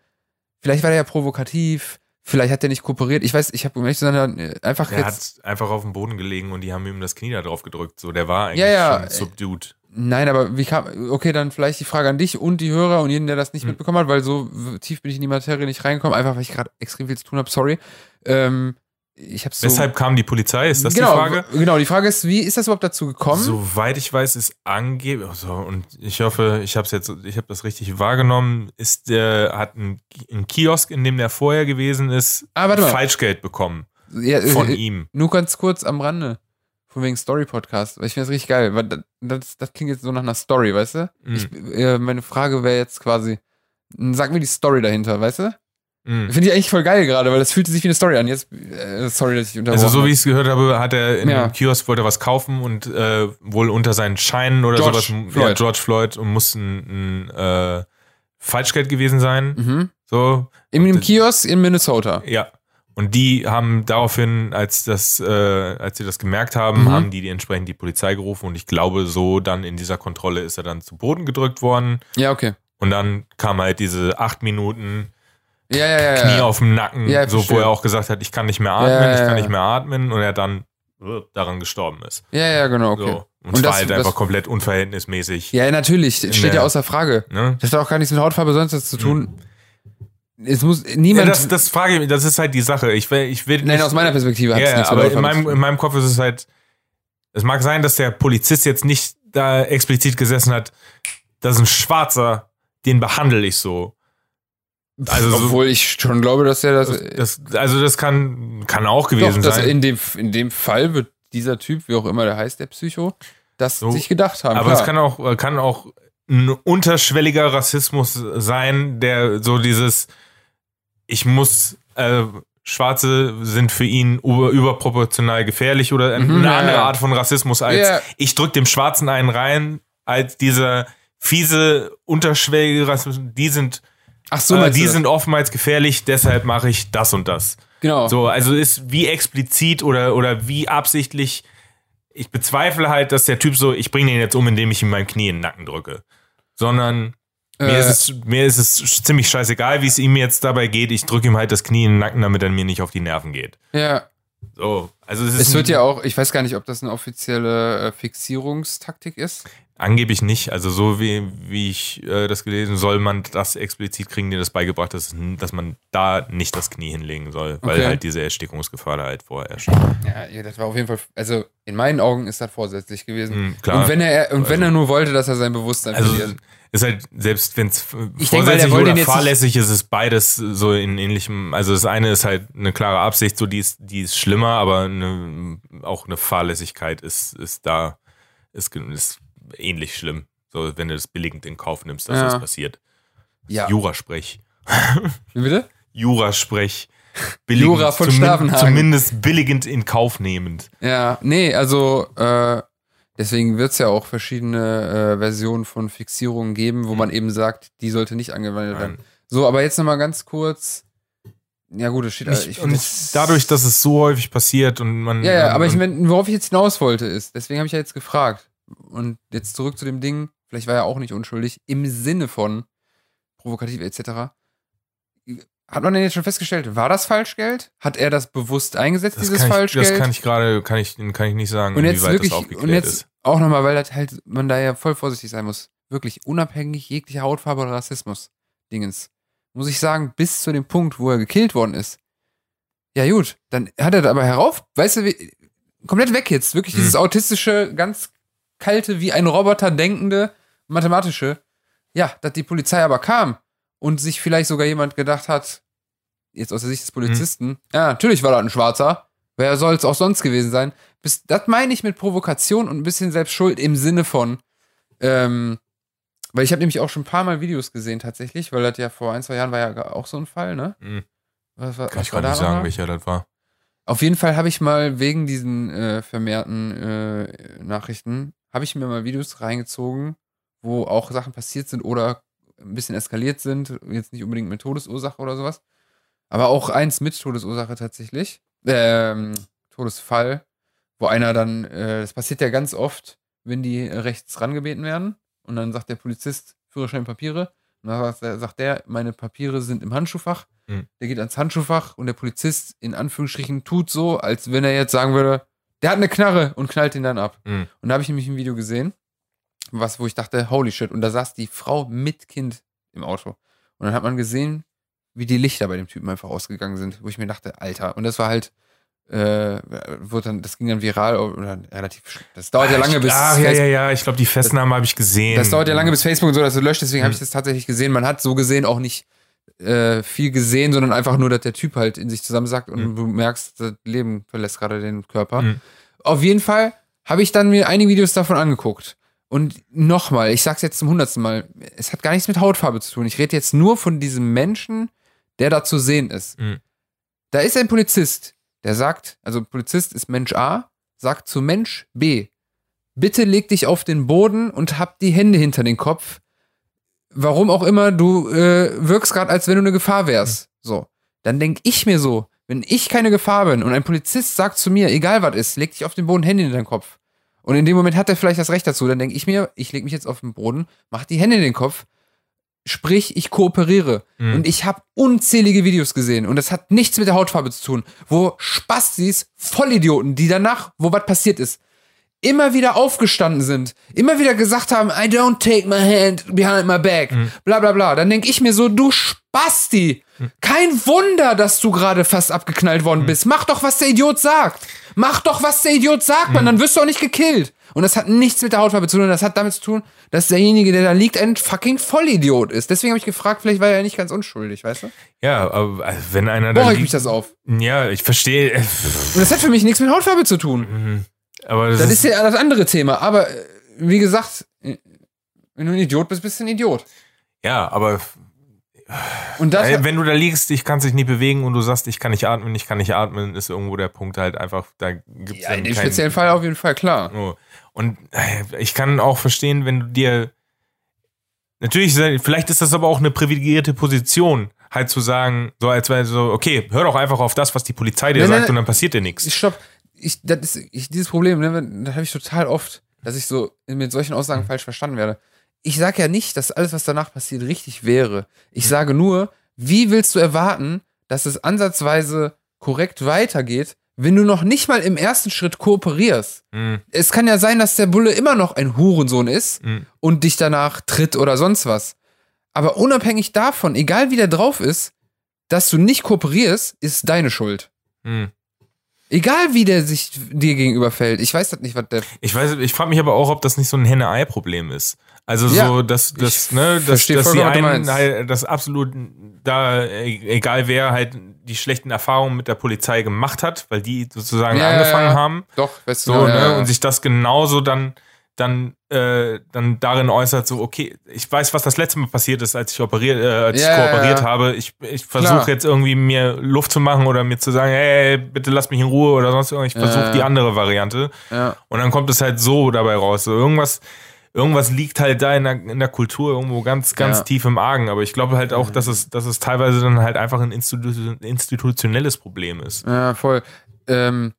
vielleicht war der ja provokativ, vielleicht hat der nicht kooperiert. Ich weiß, ich habe sein, äh, einfach Er hat einfach auf dem Boden gelegen und die haben ihm das Knie da drauf gedrückt. So, der war eigentlich Ja, ja, schon subdued. Nein, aber wie kam. Okay, dann vielleicht die Frage an dich und die Hörer und jeden, der das nicht Hm. mitbekommen hat, weil so tief bin ich in die Materie nicht reingekommen, einfach weil ich gerade extrem viel zu tun habe, sorry. Ähm, ich so. Weshalb kam die Polizei? Ist das genau, die Frage? Genau, die Frage ist, wie ist das überhaupt dazu gekommen? Soweit ich weiß, ist angeblich, also, und ich hoffe, ich habe jetzt, ich habe das richtig wahrgenommen, ist der, hat ein, ein Kiosk, in dem der vorher gewesen ist, Ah. Falschgeld bekommen ja, äh, von äh, ihm. Nur ganz kurz am Rande. Von wegen Story-Podcast. Weil ich finde das richtig geil. Weil das, das, klingt jetzt so nach einer Story, weißt du? Mhm. Ich, äh, meine Frage wäre jetzt quasi, sag mir die Story dahinter, weißt du? Mhm. Finde ich eigentlich voll geil gerade, weil das fühlte sich wie eine Story an. Jetzt, äh, sorry, dass ich unterbrochen Also so wie ich es gehört habe, hat er in Ja. einem Kiosk wollte was kaufen und äh, wohl unter seinen Scheinen oder George sowas, Floyd. Ja, George Floyd und muss ein, ein äh, Falschgeld gewesen sein. Mhm. So, In einem Kiosk in Minnesota. ja. Und die haben daraufhin, als das, äh, als sie das gemerkt haben, Mhm. haben die, die entsprechend die Polizei gerufen und ich glaube, so dann in dieser Kontrolle ist er dann zu Boden gedrückt worden Ja, okay. und dann kam halt diese acht Minuten Ja, ja, ja. Knie ja. auf dem Nacken, Ja, so wo er auch gesagt hat, ich kann nicht mehr atmen, Ja, ja, ich kann ja. nicht mehr atmen und er dann äh, daran gestorben ist. Ja, ja, genau, okay. So. Und, Und es war das- halt das- einfach komplett unverhältnismäßig. Ja, natürlich. Steht ja der- außer Frage. Ne? Das hat auch gar nichts mit Hautfarbe sonst was zu tun. Es muss Ja, niemand. das, das frage ich mich, das ist halt die Sache. Ich will, ich will nein, nicht, aus meiner Perspektive hat es ja, nichts aber in meinem, in meinem Kopf ist es halt, es mag sein, dass der Polizist jetzt nicht da explizit gesessen hat, das ist ein Schwarzer, den behandle ich so. Also so, Obwohl ich schon glaube, dass er das. das, also das kann, kann auch gewesen doch, sein. in dem, in dem Fall wird dieser Typ, wie auch immer der heißt, der Psycho, das So. sich gedacht haben. Aber es kann auch, kann auch ein unterschwelliger Rassismus sein, der so dieses, ich muss, äh, Schwarze sind für ihn über, überproportional gefährlich oder eine Mhm, ja, andere ja. Art von Rassismus als Ja. ich drück dem Schwarzen einen rein, als dieser fiese, unterschwellige Rassismus, die sind, Ach so, äh, die sind oftmals gefährlich, deshalb mache ich das und das. genau. So, also ist wie explizit oder, oder wie absichtlich. Ich bezweifle halt, dass der Typ so, ich bringe den jetzt um, indem ich ihm mein Knie in den Nacken drücke. Sondern mir, Äh. ist es, mir ist es ziemlich scheißegal, wie es ihm jetzt dabei geht. Ich drücke ihm halt das Knie in den Nacken, damit er mir nicht auf die Nerven geht. Ja, So, also es ist es wird ja auch, ich weiß gar nicht, ob das eine offizielle äh, Fixierungstaktik ist. Angeblich nicht. Also so wie, wie ich äh, das gelesen, soll man das explizit kriegen, dir das beigebracht, dass, dass man da nicht das Knie hinlegen soll, weil Okay. halt diese Erstickungsgefahr da halt vorherrscht. Ja, ja, das war auf jeden Fall, also in meinen Augen ist das vorsätzlich gewesen. Mhm, klar. Und wenn er, und wenn Also- er nur wollte, dass er sein Bewusstsein Also verliert. ist halt, selbst wenn es vorsätzlich wollte oder fahrlässig ist, ist beides so in ähnlichem, also das eine ist halt eine klare Absicht, so die ist, die ist schlimmer, aber eine, auch eine Fahrlässigkeit ist, ist da, ist, ist ähnlich schlimm. So, wenn du das billigend in Kauf nimmst, dass Ja. das passiert. Ja. Jurasprech. Wie bitte? Jurasprech. Jura von zumin- Stavenhagen. Zumindest billigend in Kauf nehmend. Ja, nee, also äh, deswegen wird es ja auch verschiedene äh, Versionen von Fixierungen geben, wo man eben sagt, die sollte nicht angewendet werden. Mhm. So, aber jetzt nochmal ganz kurz. Ja, gut, es steht Ich, ich, und das- dadurch, dass es so häufig passiert und man. Ja, ja, aber ich und- mein, worauf ich jetzt hinaus wollte, ist, deswegen habe ich ja jetzt gefragt. Und jetzt zurück zu dem Ding, vielleicht war er auch nicht unschuldig, im Sinne von provokativ etc. Hat man denn jetzt schon festgestellt, war das Falschgeld? Hat er das bewusst eingesetzt, Das dieses ich, Falschgeld? das kann ich gerade, kann ich, kann ich nicht sagen, und jetzt inwieweit wirklich, das aufgeklärt und jetzt ist. auch nochmal, weil das halt, man da ja voll vorsichtig sein muss. Wirklich unabhängig jeglicher Hautfarbe oder Rassismus. Dingens. Muss ich sagen, bis zu dem Punkt, wo er gekillt worden ist. Ja, gut, dann hat er da aber herauf, weißt du, wie, komplett weg jetzt. Wirklich dieses Hm. autistische, ganz kalte, wie ein Roboter denkende, mathematische. Ja, dass die Polizei aber kam und sich vielleicht sogar jemand gedacht hat, jetzt aus der Sicht des Polizisten, ja, natürlich war das ein Schwarzer. Wer soll es auch sonst gewesen sein? Bis, das meine ich mit Provokation und ein bisschen Selbstschuld im Sinne von, ähm, weil ich habe nämlich auch schon ein paar Mal Videos gesehen tatsächlich, weil das ja vor ein, zwei Jahren war ja auch so ein Fall, ne? Hm. Was, war- Kann was ich war gar nicht sagen, nochmal? welcher das war. Auf jeden Fall habe ich mal wegen diesen äh, vermehrten äh, Nachrichten, habe ich mir mal Videos reingezogen, wo auch Sachen passiert sind oder ein bisschen eskaliert sind. Jetzt nicht unbedingt mit Todesursache oder sowas. Aber auch eins mit Todesursache tatsächlich. Ähm, Todesfall, wo einer dann, äh, das passiert ja ganz oft, wenn die rechts rangebeten werden. Und dann sagt der Polizist, Führerschein, Papiere. Und dann sagt der, sagt der, meine Papiere sind im Handschuhfach. Mhm. Der geht ans Handschuhfach und der Polizist in Anführungsstrichen tut so, als wenn er jetzt sagen würde, der hat eine Knarre und knallt ihn dann ab. Mhm. Und da habe ich nämlich ein Video gesehen, was, wo ich dachte, holy shit. Und da saß die Frau mit Kind im Auto. Und dann hat man gesehen, wie die Lichter bei dem Typen einfach ausgegangen sind, wo ich mir dachte, Alter. Und das war halt, äh, wurde dann, das ging dann viral oder relativ, das dauert ja lange bis. Ach, ja, ja, ja, ich glaube, die Festnahme habe ich gesehen. das dauert ja lange, bis Facebook und so das löscht, deswegen habe Mhm. ich das tatsächlich gesehen. Man hat so gesehen auch nicht äh, viel gesehen, sondern einfach nur, dass der Typ halt in sich zusammensackt und Mhm. du merkst, das Leben verlässt gerade den Körper. Mhm. Auf jeden Fall habe ich dann mir einige Videos davon angeguckt. Und nochmal, ich sag's jetzt zum hundertsten Mal, es hat gar nichts mit Hautfarbe zu tun. Ich rede jetzt nur von diesem Menschen, der da zu sehen ist. Mhm. Da ist ein Polizist, der sagt, also Polizist ist Mensch A, sagt zu Mensch B, bitte leg dich auf den Boden und hab die Hände hinter den Kopf. Warum auch immer, du äh, wirkst gerade, als wenn du eine Gefahr wärst. So. Dann denk ich mir so, wenn ich keine Gefahr bin und ein Polizist sagt zu mir, egal was ist, leg dich auf den Boden, Hände in den Kopf. Und in dem Moment hat er vielleicht das Recht dazu. Dann denke ich mir, ich leg mich jetzt auf den Boden, mach die Hände in den Kopf, sprich, ich kooperiere. Mhm. Und ich habe unzählige Videos gesehen und das hat nichts mit der Hautfarbe zu tun, wo Spastis, Vollidioten, die danach, wo was passiert ist, immer wieder aufgestanden sind, immer wieder gesagt haben, I don't take my hand behind my back, bla bla bla. Dann denke ich mir so, du Spasti, kein Wunder, dass du gerade fast abgeknallt worden bist. Mach doch, was der Idiot sagt. Mach doch, was der Idiot sagt, man, dann wirst du auch nicht gekillt. Und das hat nichts mit der Hautfarbe zu tun, das hat damit zu tun, dass derjenige, der da liegt, ein fucking Vollidiot ist. Deswegen habe ich gefragt, vielleicht war er ja nicht ganz unschuldig, weißt du? Ja, aber äh, wenn einer Boah, da regt mich liegt, das auf. ja, ich verstehe, äh, Und das hat für mich nichts mit Hautfarbe zu tun. mhm. Aber das, Das ist, ist ja das andere Thema. Aber äh, wie gesagt, äh, wenn du ein Idiot bist, bist du ein Idiot. ja, aber Und das, wenn du da liegst, ich kann dich nicht bewegen und du sagst, ich kann nicht atmen, ich kann nicht atmen, ist irgendwo der Punkt halt einfach, da gibt's ja, dann in dem keinen- speziellen Fall auf jeden Fall, klar. Oh. Und äh, ich kann auch verstehen, wenn du dir. Natürlich, vielleicht ist das aber auch eine privilegierte Position, halt zu sagen, so als wäre so, okay, hör doch einfach auf das, was die Polizei dir nee, sagt nee. und dann passiert dir nichts. Stopp. Ich, das ist, ich, dieses Problem, ne, das habe ich total oft, dass ich so mit solchen Aussagen falsch verstanden werde. Ich sage ja nicht, dass alles, was danach passiert, richtig wäre. Ich sage nur, wie willst du erwarten, dass es ansatzweise korrekt weitergeht, wenn du noch nicht mal im ersten Schritt kooperierst? Mhm. Es kann ja sein, dass der Bulle immer noch ein Hurensohn ist Mhm. und dich danach tritt oder sonst was. Aber unabhängig davon, egal wie der drauf ist, dass du nicht kooperierst, ist deine Schuld. Mhm. Egal wie der sich dir gegenüber fällt. Ich weiß das nicht, was der. Ich weiß, ich frage mich aber auch, ob das nicht so ein Henne-Ei-Problem ist. Also Ja, so, dass, dass, ne, dass, dass die einen halt, das absolut da, e- egal wer halt die schlechten Erfahrungen mit der Polizei gemacht hat, weil die sozusagen Ja, angefangen ja. haben. Doch, weißt du, So, ja, ne? Und sich das genauso dann, dann, äh, dann darin äußert, so, okay, ich weiß, was das letzte Mal passiert ist, als ich operiert, äh, als Ja, ich kooperiert ja. habe. Ich, ich versuche jetzt irgendwie mir Luft zu machen oder mir zu sagen, hey, bitte lass mich in Ruhe oder sonst irgendwas. Ich versuche die andere Variante. Und dann kommt es halt so dabei raus. So irgendwas, irgendwas liegt halt da in der, in der Kultur irgendwo ganz, ganz tief im Argen. Aber ich glaube halt auch, dass es, dass es teilweise dann halt einfach ein Institu institutionelles Problem ist. Ja, voll. Ähm,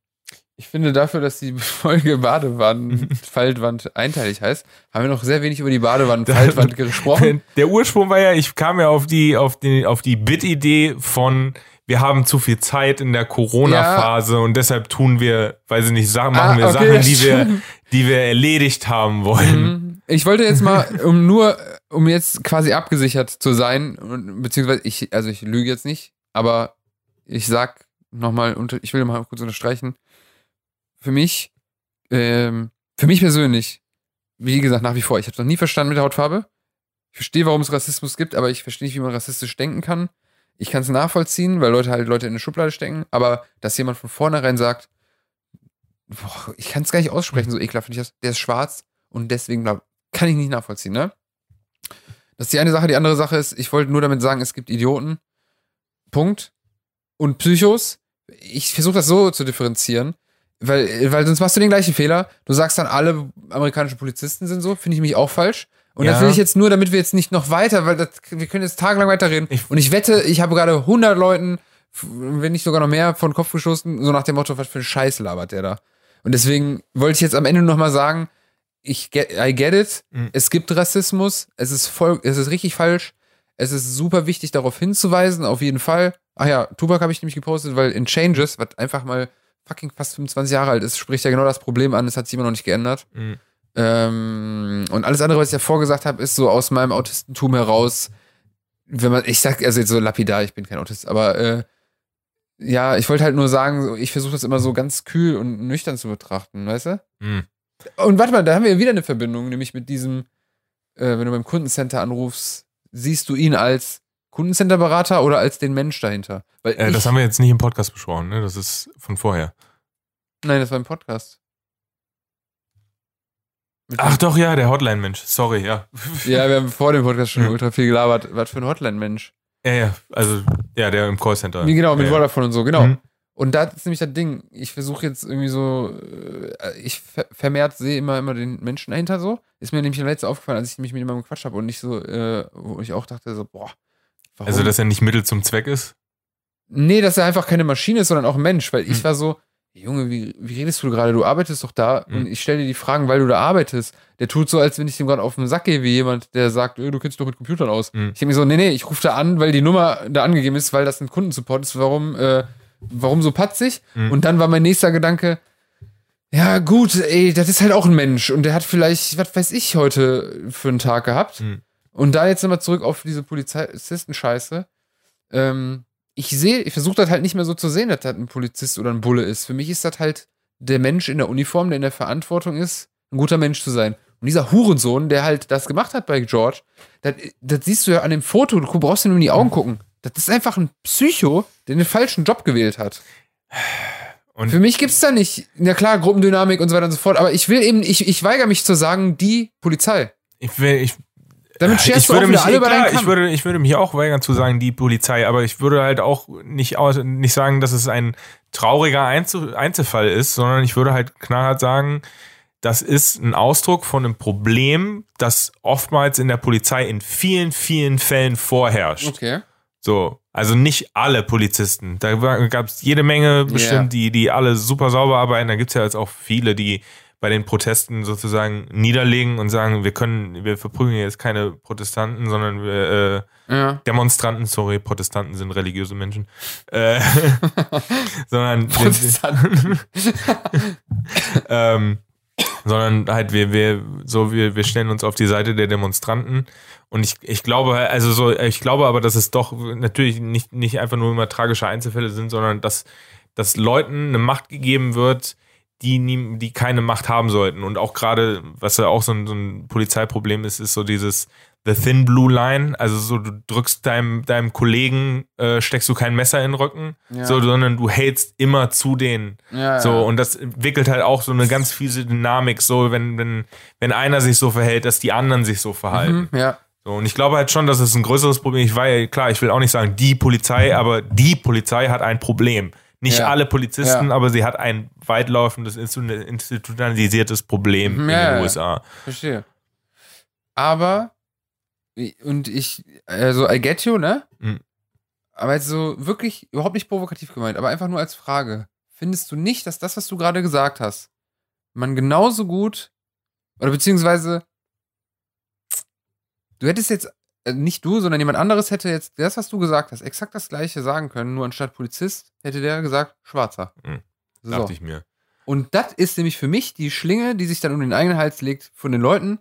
ich finde dafür, dass die Folge Badewand, Faltwand einteilig heißt, haben wir noch sehr wenig über die Badewand, Faltwand gesprochen. Der Ursprung war ja, ich kam ja auf die, auf die, auf die Bit-Idee von, wir haben zu viel Zeit in der Corona-Phase und deshalb tun wir, weiß ich nicht, machen Ah, wir okay, Sachen, die wir, die wir erledigt haben wollen. Mhm. Ich wollte jetzt mal, um nur, um jetzt quasi abgesichert zu sein, beziehungsweise ich, also ich lüge jetzt nicht, aber ich sag nochmal, ich will mal kurz unterstreichen, für mich, ähm, für mich persönlich, wie gesagt, nach wie vor, ich habe noch nie verstanden mit der Hautfarbe. Ich verstehe, warum es Rassismus gibt, aber ich verstehe nicht, wie man rassistisch denken kann. Ich kann es nachvollziehen, weil Leute halt Leute in eine Schublade stecken, aber dass jemand von vornherein sagt, boah, ich kann es gar nicht aussprechen, so ekelhaft finde ich das, der ist schwarz und deswegen bla, kann ich nicht nachvollziehen, ne? Das ist die eine Sache. Die andere Sache ist, ich wollte nur damit sagen, es gibt Idioten. Punkt. Und Psychos. Ich versuche das so zu differenzieren, weil, weil sonst machst du den gleichen Fehler. Du sagst dann, alle amerikanischen Polizisten sind so, finde ich mich auch falsch. Und das Ja. will ich jetzt nur, damit wir jetzt nicht noch weiter, weil das, wir können jetzt tagelang weiterreden. Ich- und ich wette, ich habe gerade 100 Leuten, wenn nicht sogar noch mehr, von Kopf geschossen, so nach dem Motto, was für ein Scheiß labert der da. Und deswegen wollte ich jetzt am Ende noch mal sagen, ich get, I get it. Mhm. Es gibt Rassismus. Es ist voll, es ist richtig falsch. Es ist super wichtig, darauf hinzuweisen, auf jeden Fall. Ach ja, Tupac habe ich nämlich gepostet, weil in Changes, was einfach mal fucking fast 25 Jahre alt ist, spricht ja genau das Problem an. Es hat sich immer noch nicht geändert. Mhm. Ähm, und alles andere, was ich davor gesagt habe, ist so aus meinem Autistentum heraus, wenn man, ich sag, also jetzt so lapidar, ich bin kein Autist, aber äh, ja, ich wollte halt nur sagen, ich versuche das immer so ganz kühl und nüchtern zu betrachten, weißt du? Mhm. Und warte mal, da haben wir wieder eine Verbindung, nämlich mit diesem, äh, wenn du beim Kundencenter anrufst, siehst du ihn als Kundencenterberater oder als den Mensch dahinter? Weil Äh, das haben wir jetzt nicht im Podcast besprochen, ne? Das ist von vorher. nein, das war im Podcast. Mit Ach doch, ja, der Hotline-Mensch. Sorry, ja. Ja, wir haben vor dem Podcast schon Ja. ultra viel gelabert. Was für ein Hotline-Mensch. Ja, ja, also, ja, der im Callcenter. Wie genau, mit ja. Vodafone und so, genau. Mhm. Und da ist nämlich das Ding, ich versuche jetzt irgendwie so, äh, ich ver vermehrt sehe immer, immer den Menschen dahinter so. Ist mir nämlich letztes aufgefallen, als ich mich mit jemandem gequatscht habe und nicht so, äh, wo ich auch dachte so, boah, warum? Also, dass er nicht Mittel zum Zweck ist? nee, dass er einfach keine Maschine ist, sondern auch ein Mensch, weil ich Hm. war so, Junge, wie, wie redest du gerade? Du arbeitest doch da Hm. und ich stelle dir die Fragen, weil du da arbeitest. Der tut so, als wenn ich dem gerade auf den Sack gehe, wie jemand, der sagt, äh, du kennst dich doch mit Computern aus. Hm. Ich denke mir so, nee, nee, ich rufe da an, weil die Nummer da angegeben ist, weil das ein Kundensupport ist. Warum, äh, warum so patzig? Hm. Und dann war mein nächster Gedanke, ja, gut, ey, das ist halt auch ein Mensch und der hat vielleicht, was weiß ich, heute für einen Tag gehabt. Hm. Und da jetzt nochmal zurück auf diese Polizisten-Scheiße. Ähm, ich sehe, ich versuche das halt nicht mehr so zu sehen, dass das ein Polizist oder ein Bulle ist. Für mich ist das halt der Mensch in der Uniform, der in der Verantwortung ist, ein guter Mensch zu sein. Und dieser Hurensohn, der halt das gemacht hat bei George, das, das siehst du ja an dem Foto, du brauchst dir nur in die Augen gucken. Das ist einfach ein Psycho, der den falschen Job gewählt hat. Und Für mich gibt's da nicht, na klar, Gruppendynamik und so weiter und so fort, aber ich will eben, ich, ich weigere mich zu sagen, die Polizei. ich will, ich, Damit scherst ich du auch mich, alle über klar, ich würde, ich würde mich auch weigern zu sagen, die Polizei, aber ich würde halt auch nicht, aus, nicht sagen, dass es ein trauriger Einzel Einzelfall ist, sondern ich würde halt knallhart sagen, das ist ein Ausdruck von einem Problem, das oftmals in der Polizei in vielen, vielen Fällen vorherrscht. Okay. So, also nicht alle Polizisten. Da gab es jede Menge bestimmt, die, die alle super sauber arbeiten. Da gibt es ja jetzt auch viele, die bei den Protesten sozusagen niederlegen und sagen, wir können, wir verprügeln jetzt keine Protestanten, sondern wir, äh, Ja. Demonstranten, sorry, Protestanten sind religiöse Menschen, äh, sondern, Protestanten. ähm, sondern halt wir, wir, so, wir, wir stellen uns auf die Seite der Demonstranten. Und ich, ich glaube, also so, ich glaube aber, dass es doch natürlich nicht, nicht einfach nur immer tragische Einzelfälle sind, sondern dass, dass Leuten eine Macht gegeben wird, die, nie, die keine Macht haben sollten. Und auch gerade, was ja auch so ein, so ein Polizeiproblem ist, ist so dieses The Thin Blue Line. Also so, du drückst deinem, deinem Kollegen, äh, steckst du kein Messer in den Rücken, Ja. so, sondern du hältst immer zu denen. Ja, So, ja. und das entwickelt halt auch so eine ganz fiese Dynamik, so, wenn, wenn, wenn einer sich so verhält, dass die anderen sich so verhalten. Mhm, ja. So, und ich glaube halt schon, dass es ein größeres Problem Ich war ja, klar, ich will auch nicht sagen, die Polizei, aber die Polizei hat ein Problem. Nicht Ja. alle Polizisten, Ja. aber sie hat ein weitlaufendes, institu- institutionalisiertes Problem Mhm, in ja, den ja. USA. Verstehe. Aber, und ich, also, I get you, ne? Mhm. Aber jetzt so wirklich überhaupt nicht provokativ gemeint, aber einfach nur als Frage. Findest du nicht, dass das, was du gerade gesagt hast, man genauso gut, oder beziehungsweise, du hättest jetzt, nicht du, sondern jemand anderes hätte jetzt das, was du gesagt hast, exakt das gleiche sagen können, nur anstatt Polizist hätte der gesagt, Schwarzer. Mhm. So. Dachte ich mir. Und das ist nämlich für mich die Schlinge, die sich dann um den eigenen Hals legt von den Leuten,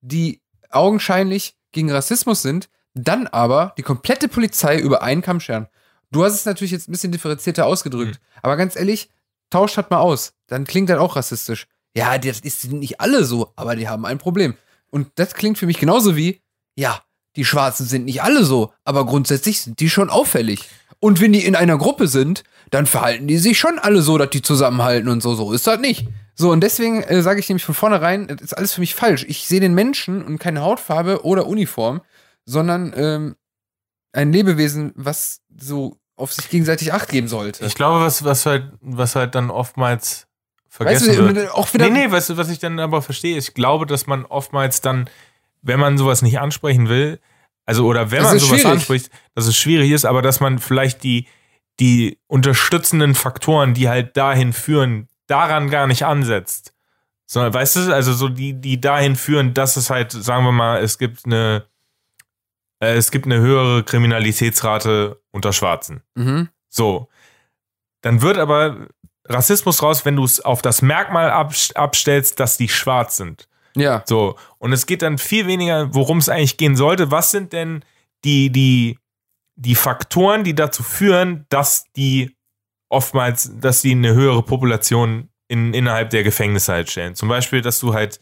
die augenscheinlich gegen Rassismus sind, dann aber die komplette Polizei über einen Kamm scheren. Du hast es natürlich jetzt ein bisschen differenzierter ausgedrückt, aber ganz ehrlich, tauscht halt mal aus. Dann klingt das auch rassistisch. Ja, das ist nicht alle so, aber die haben ein Problem. Und das klingt für mich genauso wie, ja, die Schwarzen sind nicht alle so, aber grundsätzlich sind die schon auffällig. Und wenn die in einer Gruppe sind, dann verhalten die sich schon alle so, dass die zusammenhalten und so. So ist das nicht. So, und deswegen äh, sage ich nämlich von vornherein, das ist alles für mich falsch. Ich sehe den Menschen und keine Hautfarbe oder Uniform, sondern ähm, ein Lebewesen, was so auf sich gegenseitig Acht geben sollte. Ich glaube, was, was, halt, was halt dann oftmals vergessen weißt du, wird. auch wieder. Nee, nee, weißt du, was ich dann aber verstehe? Ich glaube, dass man oftmals dann, wenn man sowas nicht ansprechen will, also oder wenn Das man sowas schwierig. anspricht, dass es schwierig ist, aber dass man vielleicht die, die unterstützenden Faktoren, die halt dahin führen, daran gar nicht ansetzt. Sondern, weißt du, also so die, die dahin führen, dass es halt, sagen wir mal, es gibt eine, äh, es gibt eine höhere Kriminalitätsrate unter Schwarzen. Mhm. So. Dann wird aber Rassismus raus, wenn du es auf das Merkmal abst- abstellst, dass die schwarz sind. Ja. So. Und es geht dann viel weniger, worum es eigentlich gehen sollte. Was sind denn die, die, die Faktoren, die dazu führen, dass die oftmals, dass die eine höhere Population in, innerhalb der Gefängnisse halt stellen? Zum Beispiel, dass du halt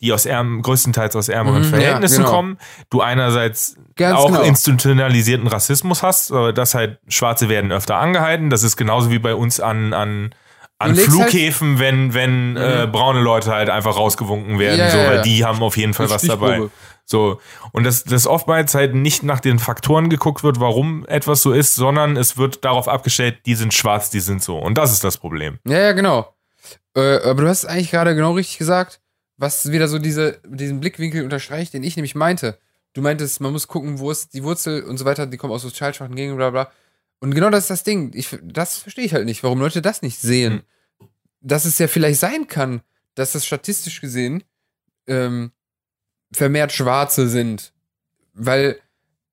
die aus ärm, größtenteils aus ärmeren Mhm, ja, Verhältnissen genau. kommen, du einerseits Ganz auch genau. institutionalisierten Rassismus hast, dass halt Schwarze werden öfter angehalten. Das ist genauso wie bei uns an, an, an halt- Flughäfen, wenn, wenn äh, braune Leute halt einfach rausgewunken werden, Ja, so, weil ja. die haben auf jeden Fall was dabei. So. Und dass das oftmals halt nicht nach den Faktoren geguckt wird, warum etwas so ist, sondern es wird darauf abgestellt, die sind schwarz, die sind so. Und das ist das Problem. Ja, ja, genau. Äh, aber du hast eigentlich gerade genau richtig gesagt, was wieder so diese, diesen Blickwinkel unterstreicht, den ich nämlich meinte. Du meintest, man muss gucken, wo ist die Wurzel und so weiter, die kommen aus sozial schwachen Gegenden, bla bla. Und genau das ist das Ding. Ich, das verstehe ich halt nicht, warum Leute das nicht sehen. Dass es ja vielleicht sein kann, dass das statistisch gesehen ähm, vermehrt Schwarze sind. Weil,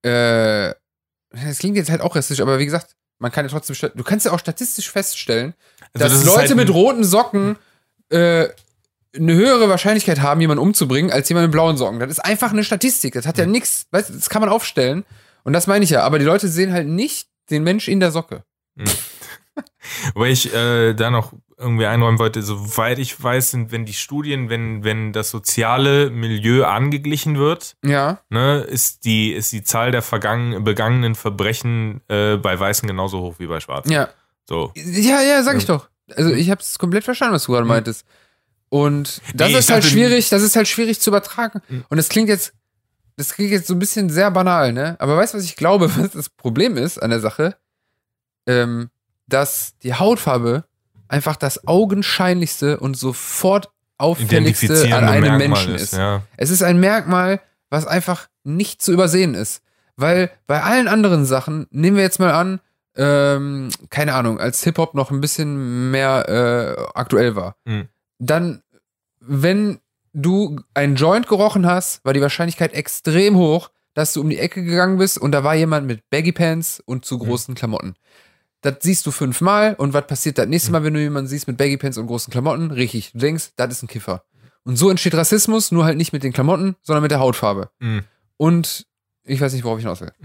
äh, das klingt jetzt halt auch rassistisch, aber wie gesagt, man kann ja trotzdem, du kannst ja auch statistisch feststellen, Also dass das Leute halt mit roten Socken äh, eine höhere Wahrscheinlichkeit haben, jemanden umzubringen, als jemand mit blauen Socken. Das ist einfach eine Statistik. Das hat ja nichts, weißt du, das kann man aufstellen. Und das meine ich ja. Aber die Leute sehen halt nicht den Mensch in der Socke. Wobei ich äh, da noch irgendwie einräumen wollte, soweit ich weiß, sind, wenn die Studien, wenn, wenn das soziale Milieu angeglichen wird, Ja. ne, ist die, ist die Zahl der begangenen Verbrechen äh, bei Weißen genauso hoch wie bei Schwarzen. Ja. So. Ja, ja, sag ich Ja. doch. Also ich habe es komplett verstanden, was du gerade meintest. Und das Nee, ich ist halt schwierig, das ist halt schwierig zu übertragen. Mhm. Und es klingt jetzt das klingt jetzt so ein bisschen sehr banal, ne? Aber weißt du, was ich glaube, was das Problem ist an der Sache? Ähm, dass die Hautfarbe einfach das augenscheinlichste und sofort auffälligste an einem Merkmal Menschen ist. Ja. Es ist ein Merkmal, was einfach nicht zu übersehen ist. Weil bei allen anderen Sachen, nehmen wir jetzt mal an, ähm, keine Ahnung, als Hip-Hop noch ein bisschen mehr äh, aktuell war, Mhm. dann, wenn du einen Joint gerochen hast, war die Wahrscheinlichkeit extrem hoch, dass du um die Ecke gegangen bist und da war jemand mit Baggy Pants und zu großen Klamotten. Das siehst du fünfmal und was passiert das nächste Mal, wenn du jemanden siehst mit Baggy Pants und großen Klamotten? Richtig, du denkst, das ist ein Kiffer. Und so entsteht Rassismus, nur halt nicht mit den Klamotten, sondern mit der Hautfarbe. Mhm. Und ich weiß nicht, worauf ich hinaus will.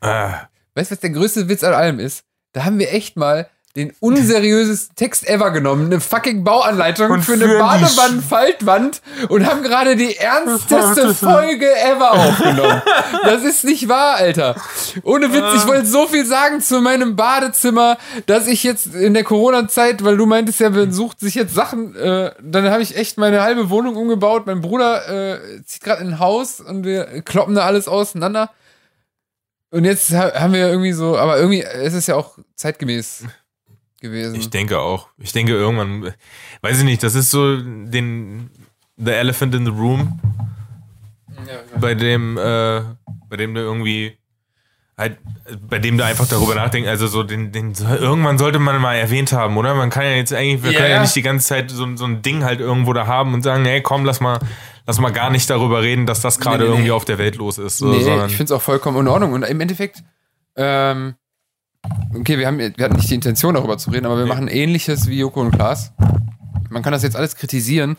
Ah, Weißt du, was der größte Witz an allem ist? Da haben wir echt mal den unseriösesten Text ever genommen, eine fucking Bauanleitung Und für eine Badewand-Faltwand und haben gerade die ernsteste Folge ever aufgenommen. Das ist nicht wahr, Alter. Ohne Witz, ich wollte so viel sagen zu meinem Badezimmer, dass ich jetzt in der Corona-Zeit, weil du meintest ja, man sucht sich jetzt Sachen, äh, dann habe ich echt meine halbe Wohnung umgebaut. Mein Bruder äh, zieht gerade in ein Haus und wir kloppen da alles auseinander. Und jetzt ha- haben wir irgendwie so, aber irgendwie ist es ja auch zeitgemäß gewesen. ich denke auch. Ich denke irgendwann, weiß ich nicht, das ist so den The Elephant in the Room, bei dem, äh, bei dem du irgendwie halt, bei dem du einfach darüber nachdenkst, also so den, den irgendwann sollte man mal erwähnt haben, oder? Man kann ja jetzt eigentlich, wir Ja, können ja ja. nicht die ganze Zeit so, so ein Ding halt irgendwo da haben und sagen, hey, komm, lass mal, lass mal gar nicht darüber reden, dass das gerade Nee, nee, nee. irgendwie auf der Welt los ist. So, nee, ich finde es auch vollkommen in Ordnung. Und im Endeffekt, ähm, okay, wir, haben, wir hatten nicht die Intention, darüber zu reden, aber wir Nee. machen ähnliches wie Joko und Klaas. Man kann das jetzt alles kritisieren.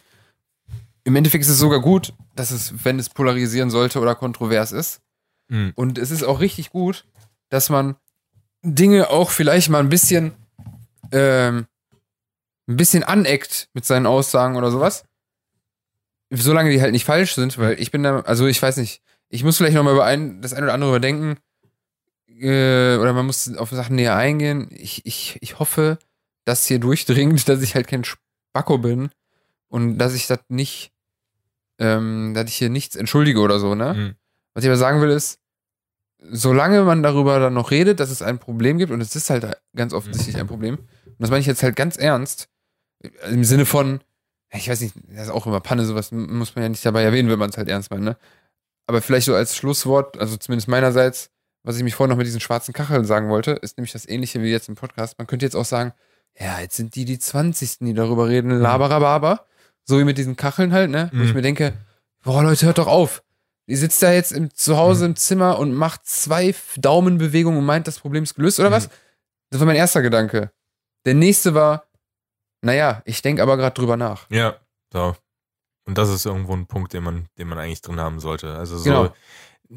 Im Endeffekt ist es sogar gut, dass es, wenn es polarisieren sollte oder kontrovers ist. Mhm. Und es ist auch richtig gut, dass man Dinge auch vielleicht mal ein bisschen, ähm, ein bisschen aneckt mit seinen Aussagen oder sowas. Solange die halt nicht falsch sind, weil ich bin da, also ich weiß nicht, ich muss vielleicht nochmal über ein, das ein oder andere überdenken. Äh, oder man muss auf Sachen näher eingehen. Ich, ich, ich hoffe, dass hier durchdringt, dass ich halt kein Spacko bin und dass ich das nicht, ähm, dass ich hier nichts entschuldige oder so, ne? Mhm. Was ich aber sagen will ist, solange man darüber dann noch redet, dass es ein Problem gibt, und es ist halt ganz offensichtlich ein Problem, und das meine ich jetzt halt ganz ernst, im Sinne von, ich weiß nicht, das ist auch immer Panne, sowas muss man ja nicht dabei erwähnen, wenn man es halt ernst meint, ne? Aber vielleicht so als Schlusswort, also zumindest meinerseits, was ich mich vorhin noch mit diesen schwarzen Kacheln sagen wollte, ist nämlich das ähnliche wie jetzt im Podcast. Man könnte jetzt auch sagen, ja, jetzt sind die die 20. die darüber reden, laberababer. So wie mit diesen Kacheln halt, ne? Wo Mhm. ich mir denke, boah, Leute, hört doch auf. Ihr sitzt da jetzt im, zu Hause im Zimmer und macht zwei Daumenbewegungen und meint, das Problem ist gelöst, oder Mhm. was? Das war mein erster Gedanke. Der nächste war, naja, ich denke aber gerade drüber nach. Ja, so. Und das ist irgendwo ein Punkt, den man, den man eigentlich drin haben sollte. Also so, Genau.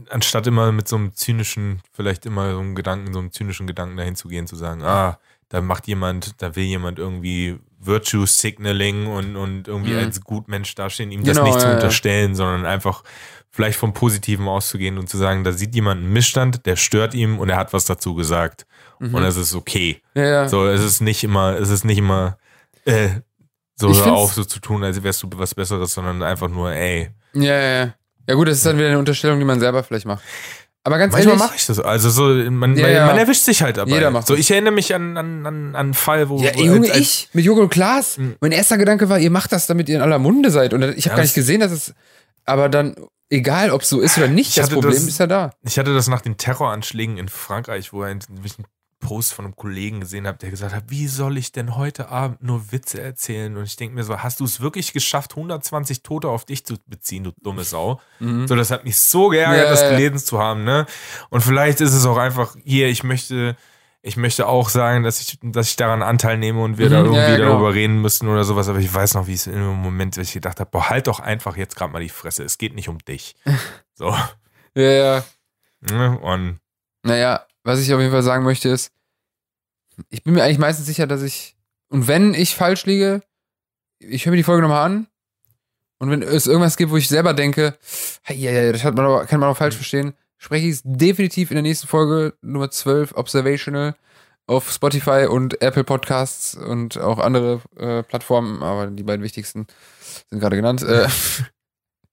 Anstatt immer mit so einem zynischen, vielleicht immer so einem Gedanken, so einem zynischen Gedanken dahin zu gehen, zu sagen, ah, da macht jemand, da will jemand irgendwie Virtue Signaling und, und irgendwie Mhm. als Gutmensch dastehen, ihm Genau, das nicht zu ja, ja. unterstellen, sondern einfach vielleicht vom Positiven auszugehen und zu sagen, da sieht jemand einen Missstand, der stört ihm und er hat was dazu gesagt. Mhm. Und es ist okay. ja, ja. So, es ist nicht immer, es ist nicht immer, äh, so auf, so zu tun, als wärst du was Besseres, sondern einfach nur, ey. Ja, ja, ja. Ja, gut, das ist dann wieder eine Unterstellung, die man selber vielleicht macht. Aber ganz Manchmal ehrlich. mache ich das. Also so, man, Ja, man, ja. man erwischt sich halt dabei. Jeder macht so, ich erinnere mich an, an, an, einen Fall, wo. Ja, ey, Junge, als- als- ich mit Joko und Klaas. Mhm. Mein erster Gedanke war, ihr macht das, damit ihr in aller Munde seid. Und ich habe Ja, gar nicht gesehen, dass es. Aber dann, egal ob es so ist oder nicht, Ich das Problem das- ist ja da. Ich hatte das nach den Terroranschlägen in Frankreich, wo ein, ich einen Post von einem Kollegen gesehen habe, der gesagt hat, wie soll ich denn heute Abend nur Witze erzählen? Und ich denke mir so, hast du es wirklich geschafft, 120 Tote auf dich zu beziehen, du dumme Sau? Mhm. So, das hat mich so geärgert, Ja, das gelesen zu haben, ne? Und vielleicht ist es auch einfach, hier, ich möchte, ich möchte auch sagen, dass ich, dass ich daran Anteil nehme und wir Mhm, da irgendwie ja, genau. darüber reden müssen oder sowas, aber ich weiß noch, wie es in dem Moment, wo ich gedacht habe, boah, halt doch einfach jetzt gerade mal die Fresse, es geht nicht um dich. So. Ja, ja. Ne? Und Naja, was ich auf jeden Fall sagen möchte ist, ich bin mir eigentlich meistens sicher, dass ich, und wenn ich falsch liege, ich höre mir die Folge nochmal an. Und wenn es irgendwas gibt, wo ich selber denke, ja, ja, das hat man aber, kann man auch falsch verstehen, spreche ich es definitiv in der nächsten Folge Nummer 12, Observational, auf Spotify und Apple Podcasts und auch andere äh, Plattformen, aber die beiden wichtigsten sind gerade genannt. Äh,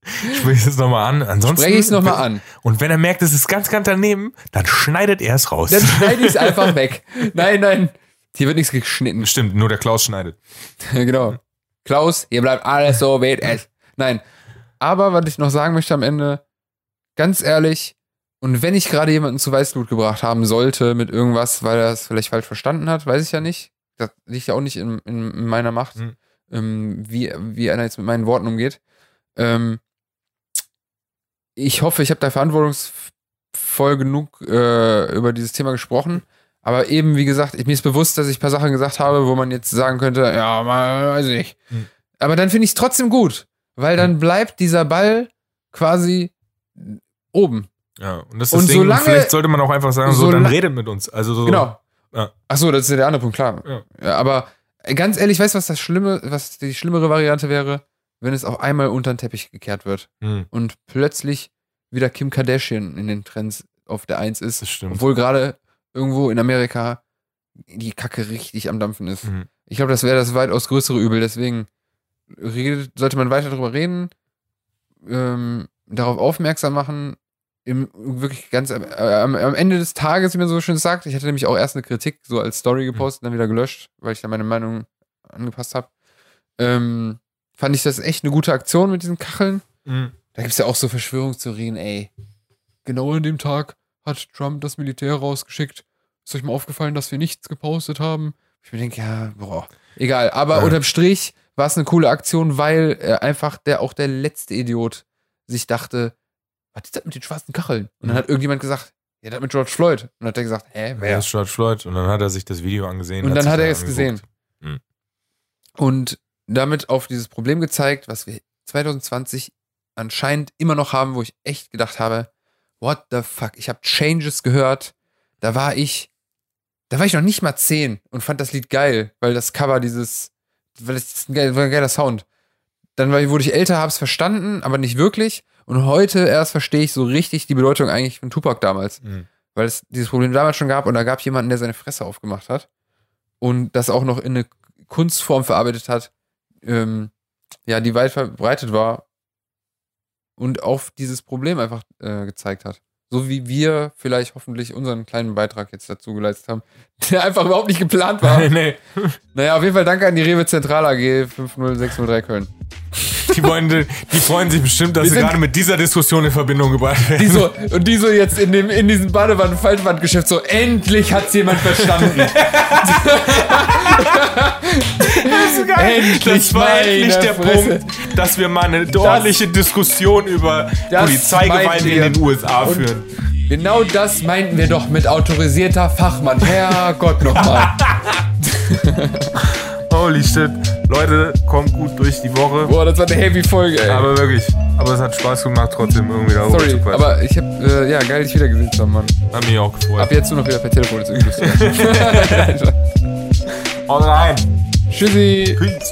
Sprich es nochmal an. Ansonsten. Spreche ich es nochmal an. Und wenn er merkt, es ist ganz, ganz daneben, dann schneidet er es raus. Dann schneide ich es einfach weg. Nein, nein. Hier wird nichts geschnitten. Stimmt, nur der Klaus schneidet. genau. Klaus, hier bleibt alles so, wie es. Nein. Aber was ich noch sagen möchte am Ende, ganz ehrlich, und wenn ich gerade jemanden zu Weißblut gebracht haben sollte mit irgendwas, weil er es vielleicht falsch verstanden hat, weiß ich ja nicht. Das liegt ja auch nicht in, in, in meiner Macht, Mhm. ähm, wie, wie einer jetzt mit meinen Worten umgeht. Ähm, ich hoffe, ich habe da verantwortungsvoll genug äh, über dieses Thema gesprochen. Aber eben, wie gesagt, ich, mir ist bewusst, dass ich ein paar Sachen gesagt habe, wo man jetzt sagen könnte, ja, mal, weiß ich nicht. Mhm. Aber dann finde ich es trotzdem gut, weil dann bleibt dieser Ball quasi oben. Ja, und das ist Und Ding, solange- vielleicht sollte man auch einfach sagen, so, dann redet mit uns. Also so. Genau. Ja. Ach so, das ist ja der andere Punkt, klar. Ja. aber ganz ehrlich, weißt du, was das Schlimme, was die schlimmere Variante wäre, wenn es auf einmal unter den Teppich gekehrt wird Hm, und plötzlich wieder Kim Kardashian in den Trends auf der Eins ist, obwohl gerade irgendwo in Amerika die Kacke richtig am Dampfen ist. Mhm. Ich glaube, das wäre das weitaus größere Übel. Deswegen redet, sollte man weiter darüber reden, ähm, darauf aufmerksam machen. Im, wirklich ganz am, am, am Ende des Tages, wie man so schön sagt, ich hatte nämlich auch erst eine Kritik so als Story gepostet, dann wieder gelöscht, weil ich da meine Meinung angepasst habe. Ähm, fand ich das echt eine gute Aktion mit diesen Kacheln. Mhm. Da gibt es ja auch so Verschwörungstheorien, ey. Genau an dem Tag hat Trump das Militär rausgeschickt. Ist euch mal aufgefallen, dass wir nichts gepostet haben? Ich mir denke, ja, boah. Egal, aber Ja. unterm Strich war es eine coole Aktion, weil äh, einfach der auch der letzte Idiot sich dachte, was ist das mit den schwarzen Kacheln? Und dann Mhm. hat irgendjemand gesagt, ja, das mit George Floyd. Und dann hat er gesagt, hä, Wer wer? ist George Floyd? Und dann hat er sich das Video angesehen. Und dann sich hat er es gesehen. angeguckt. Und damit auf dieses Problem gezeigt, was wir 2020 anscheinend immer noch haben, wo ich echt gedacht habe, what the fuck, ich habe Changes gehört, da war ich, da war ich noch nicht mal zehn und fand das Lied geil, weil das Cover dieses, weil das ist ein, geil, war ein geiler Sound. Dann war, wurde ich älter, habe es verstanden, aber nicht wirklich. Und heute erst verstehe ich so richtig die Bedeutung eigentlich von Tupac damals Mhm. weil es dieses Problem damals schon gab und da gab jemanden, der seine Fresse aufgemacht hat und das auch noch in eine Kunstform verarbeitet hat, ähm, ja, die weit verbreitet war und auf dieses Problem einfach äh, gezeigt hat. So wie wir vielleicht hoffentlich unseren kleinen Beitrag jetzt dazu geleistet haben, der einfach überhaupt nicht geplant war. nee, naja, auf jeden Fall danke an die Rewe Zentral AG 50603 Köln. Die, wollen, die freuen sich bestimmt, dass Wir sie gerade mit dieser Diskussion in Verbindung gebracht werden. Die so, und die so jetzt in, dem, in diesem Badewanne-Faltwandgeschäft so, endlich hat's jemand verstanden. Endlich, das war endlich der Fresse. Punkt, dass wir mal eine ordentliche Diskussion über Das Polizeigewalt in den USA führen. Genau das meinten wir doch mit autorisierter Fachmann. Herrgott nochmal. Holy shit. Leute, kommt gut durch die Woche. Boah, das war eine heavy Folge, ey. Aber wirklich. Aber es hat Spaß gemacht, trotzdem irgendwie darüber Sorry, aber ich hab, äh, ja, geil, dich wiedergesehen zu haben, Mann. Hat mich auch gefreut. Ab jetzt nur noch wieder per Telefon, ist irgendwie lustig. Haut rein. Tschüssi. Peace.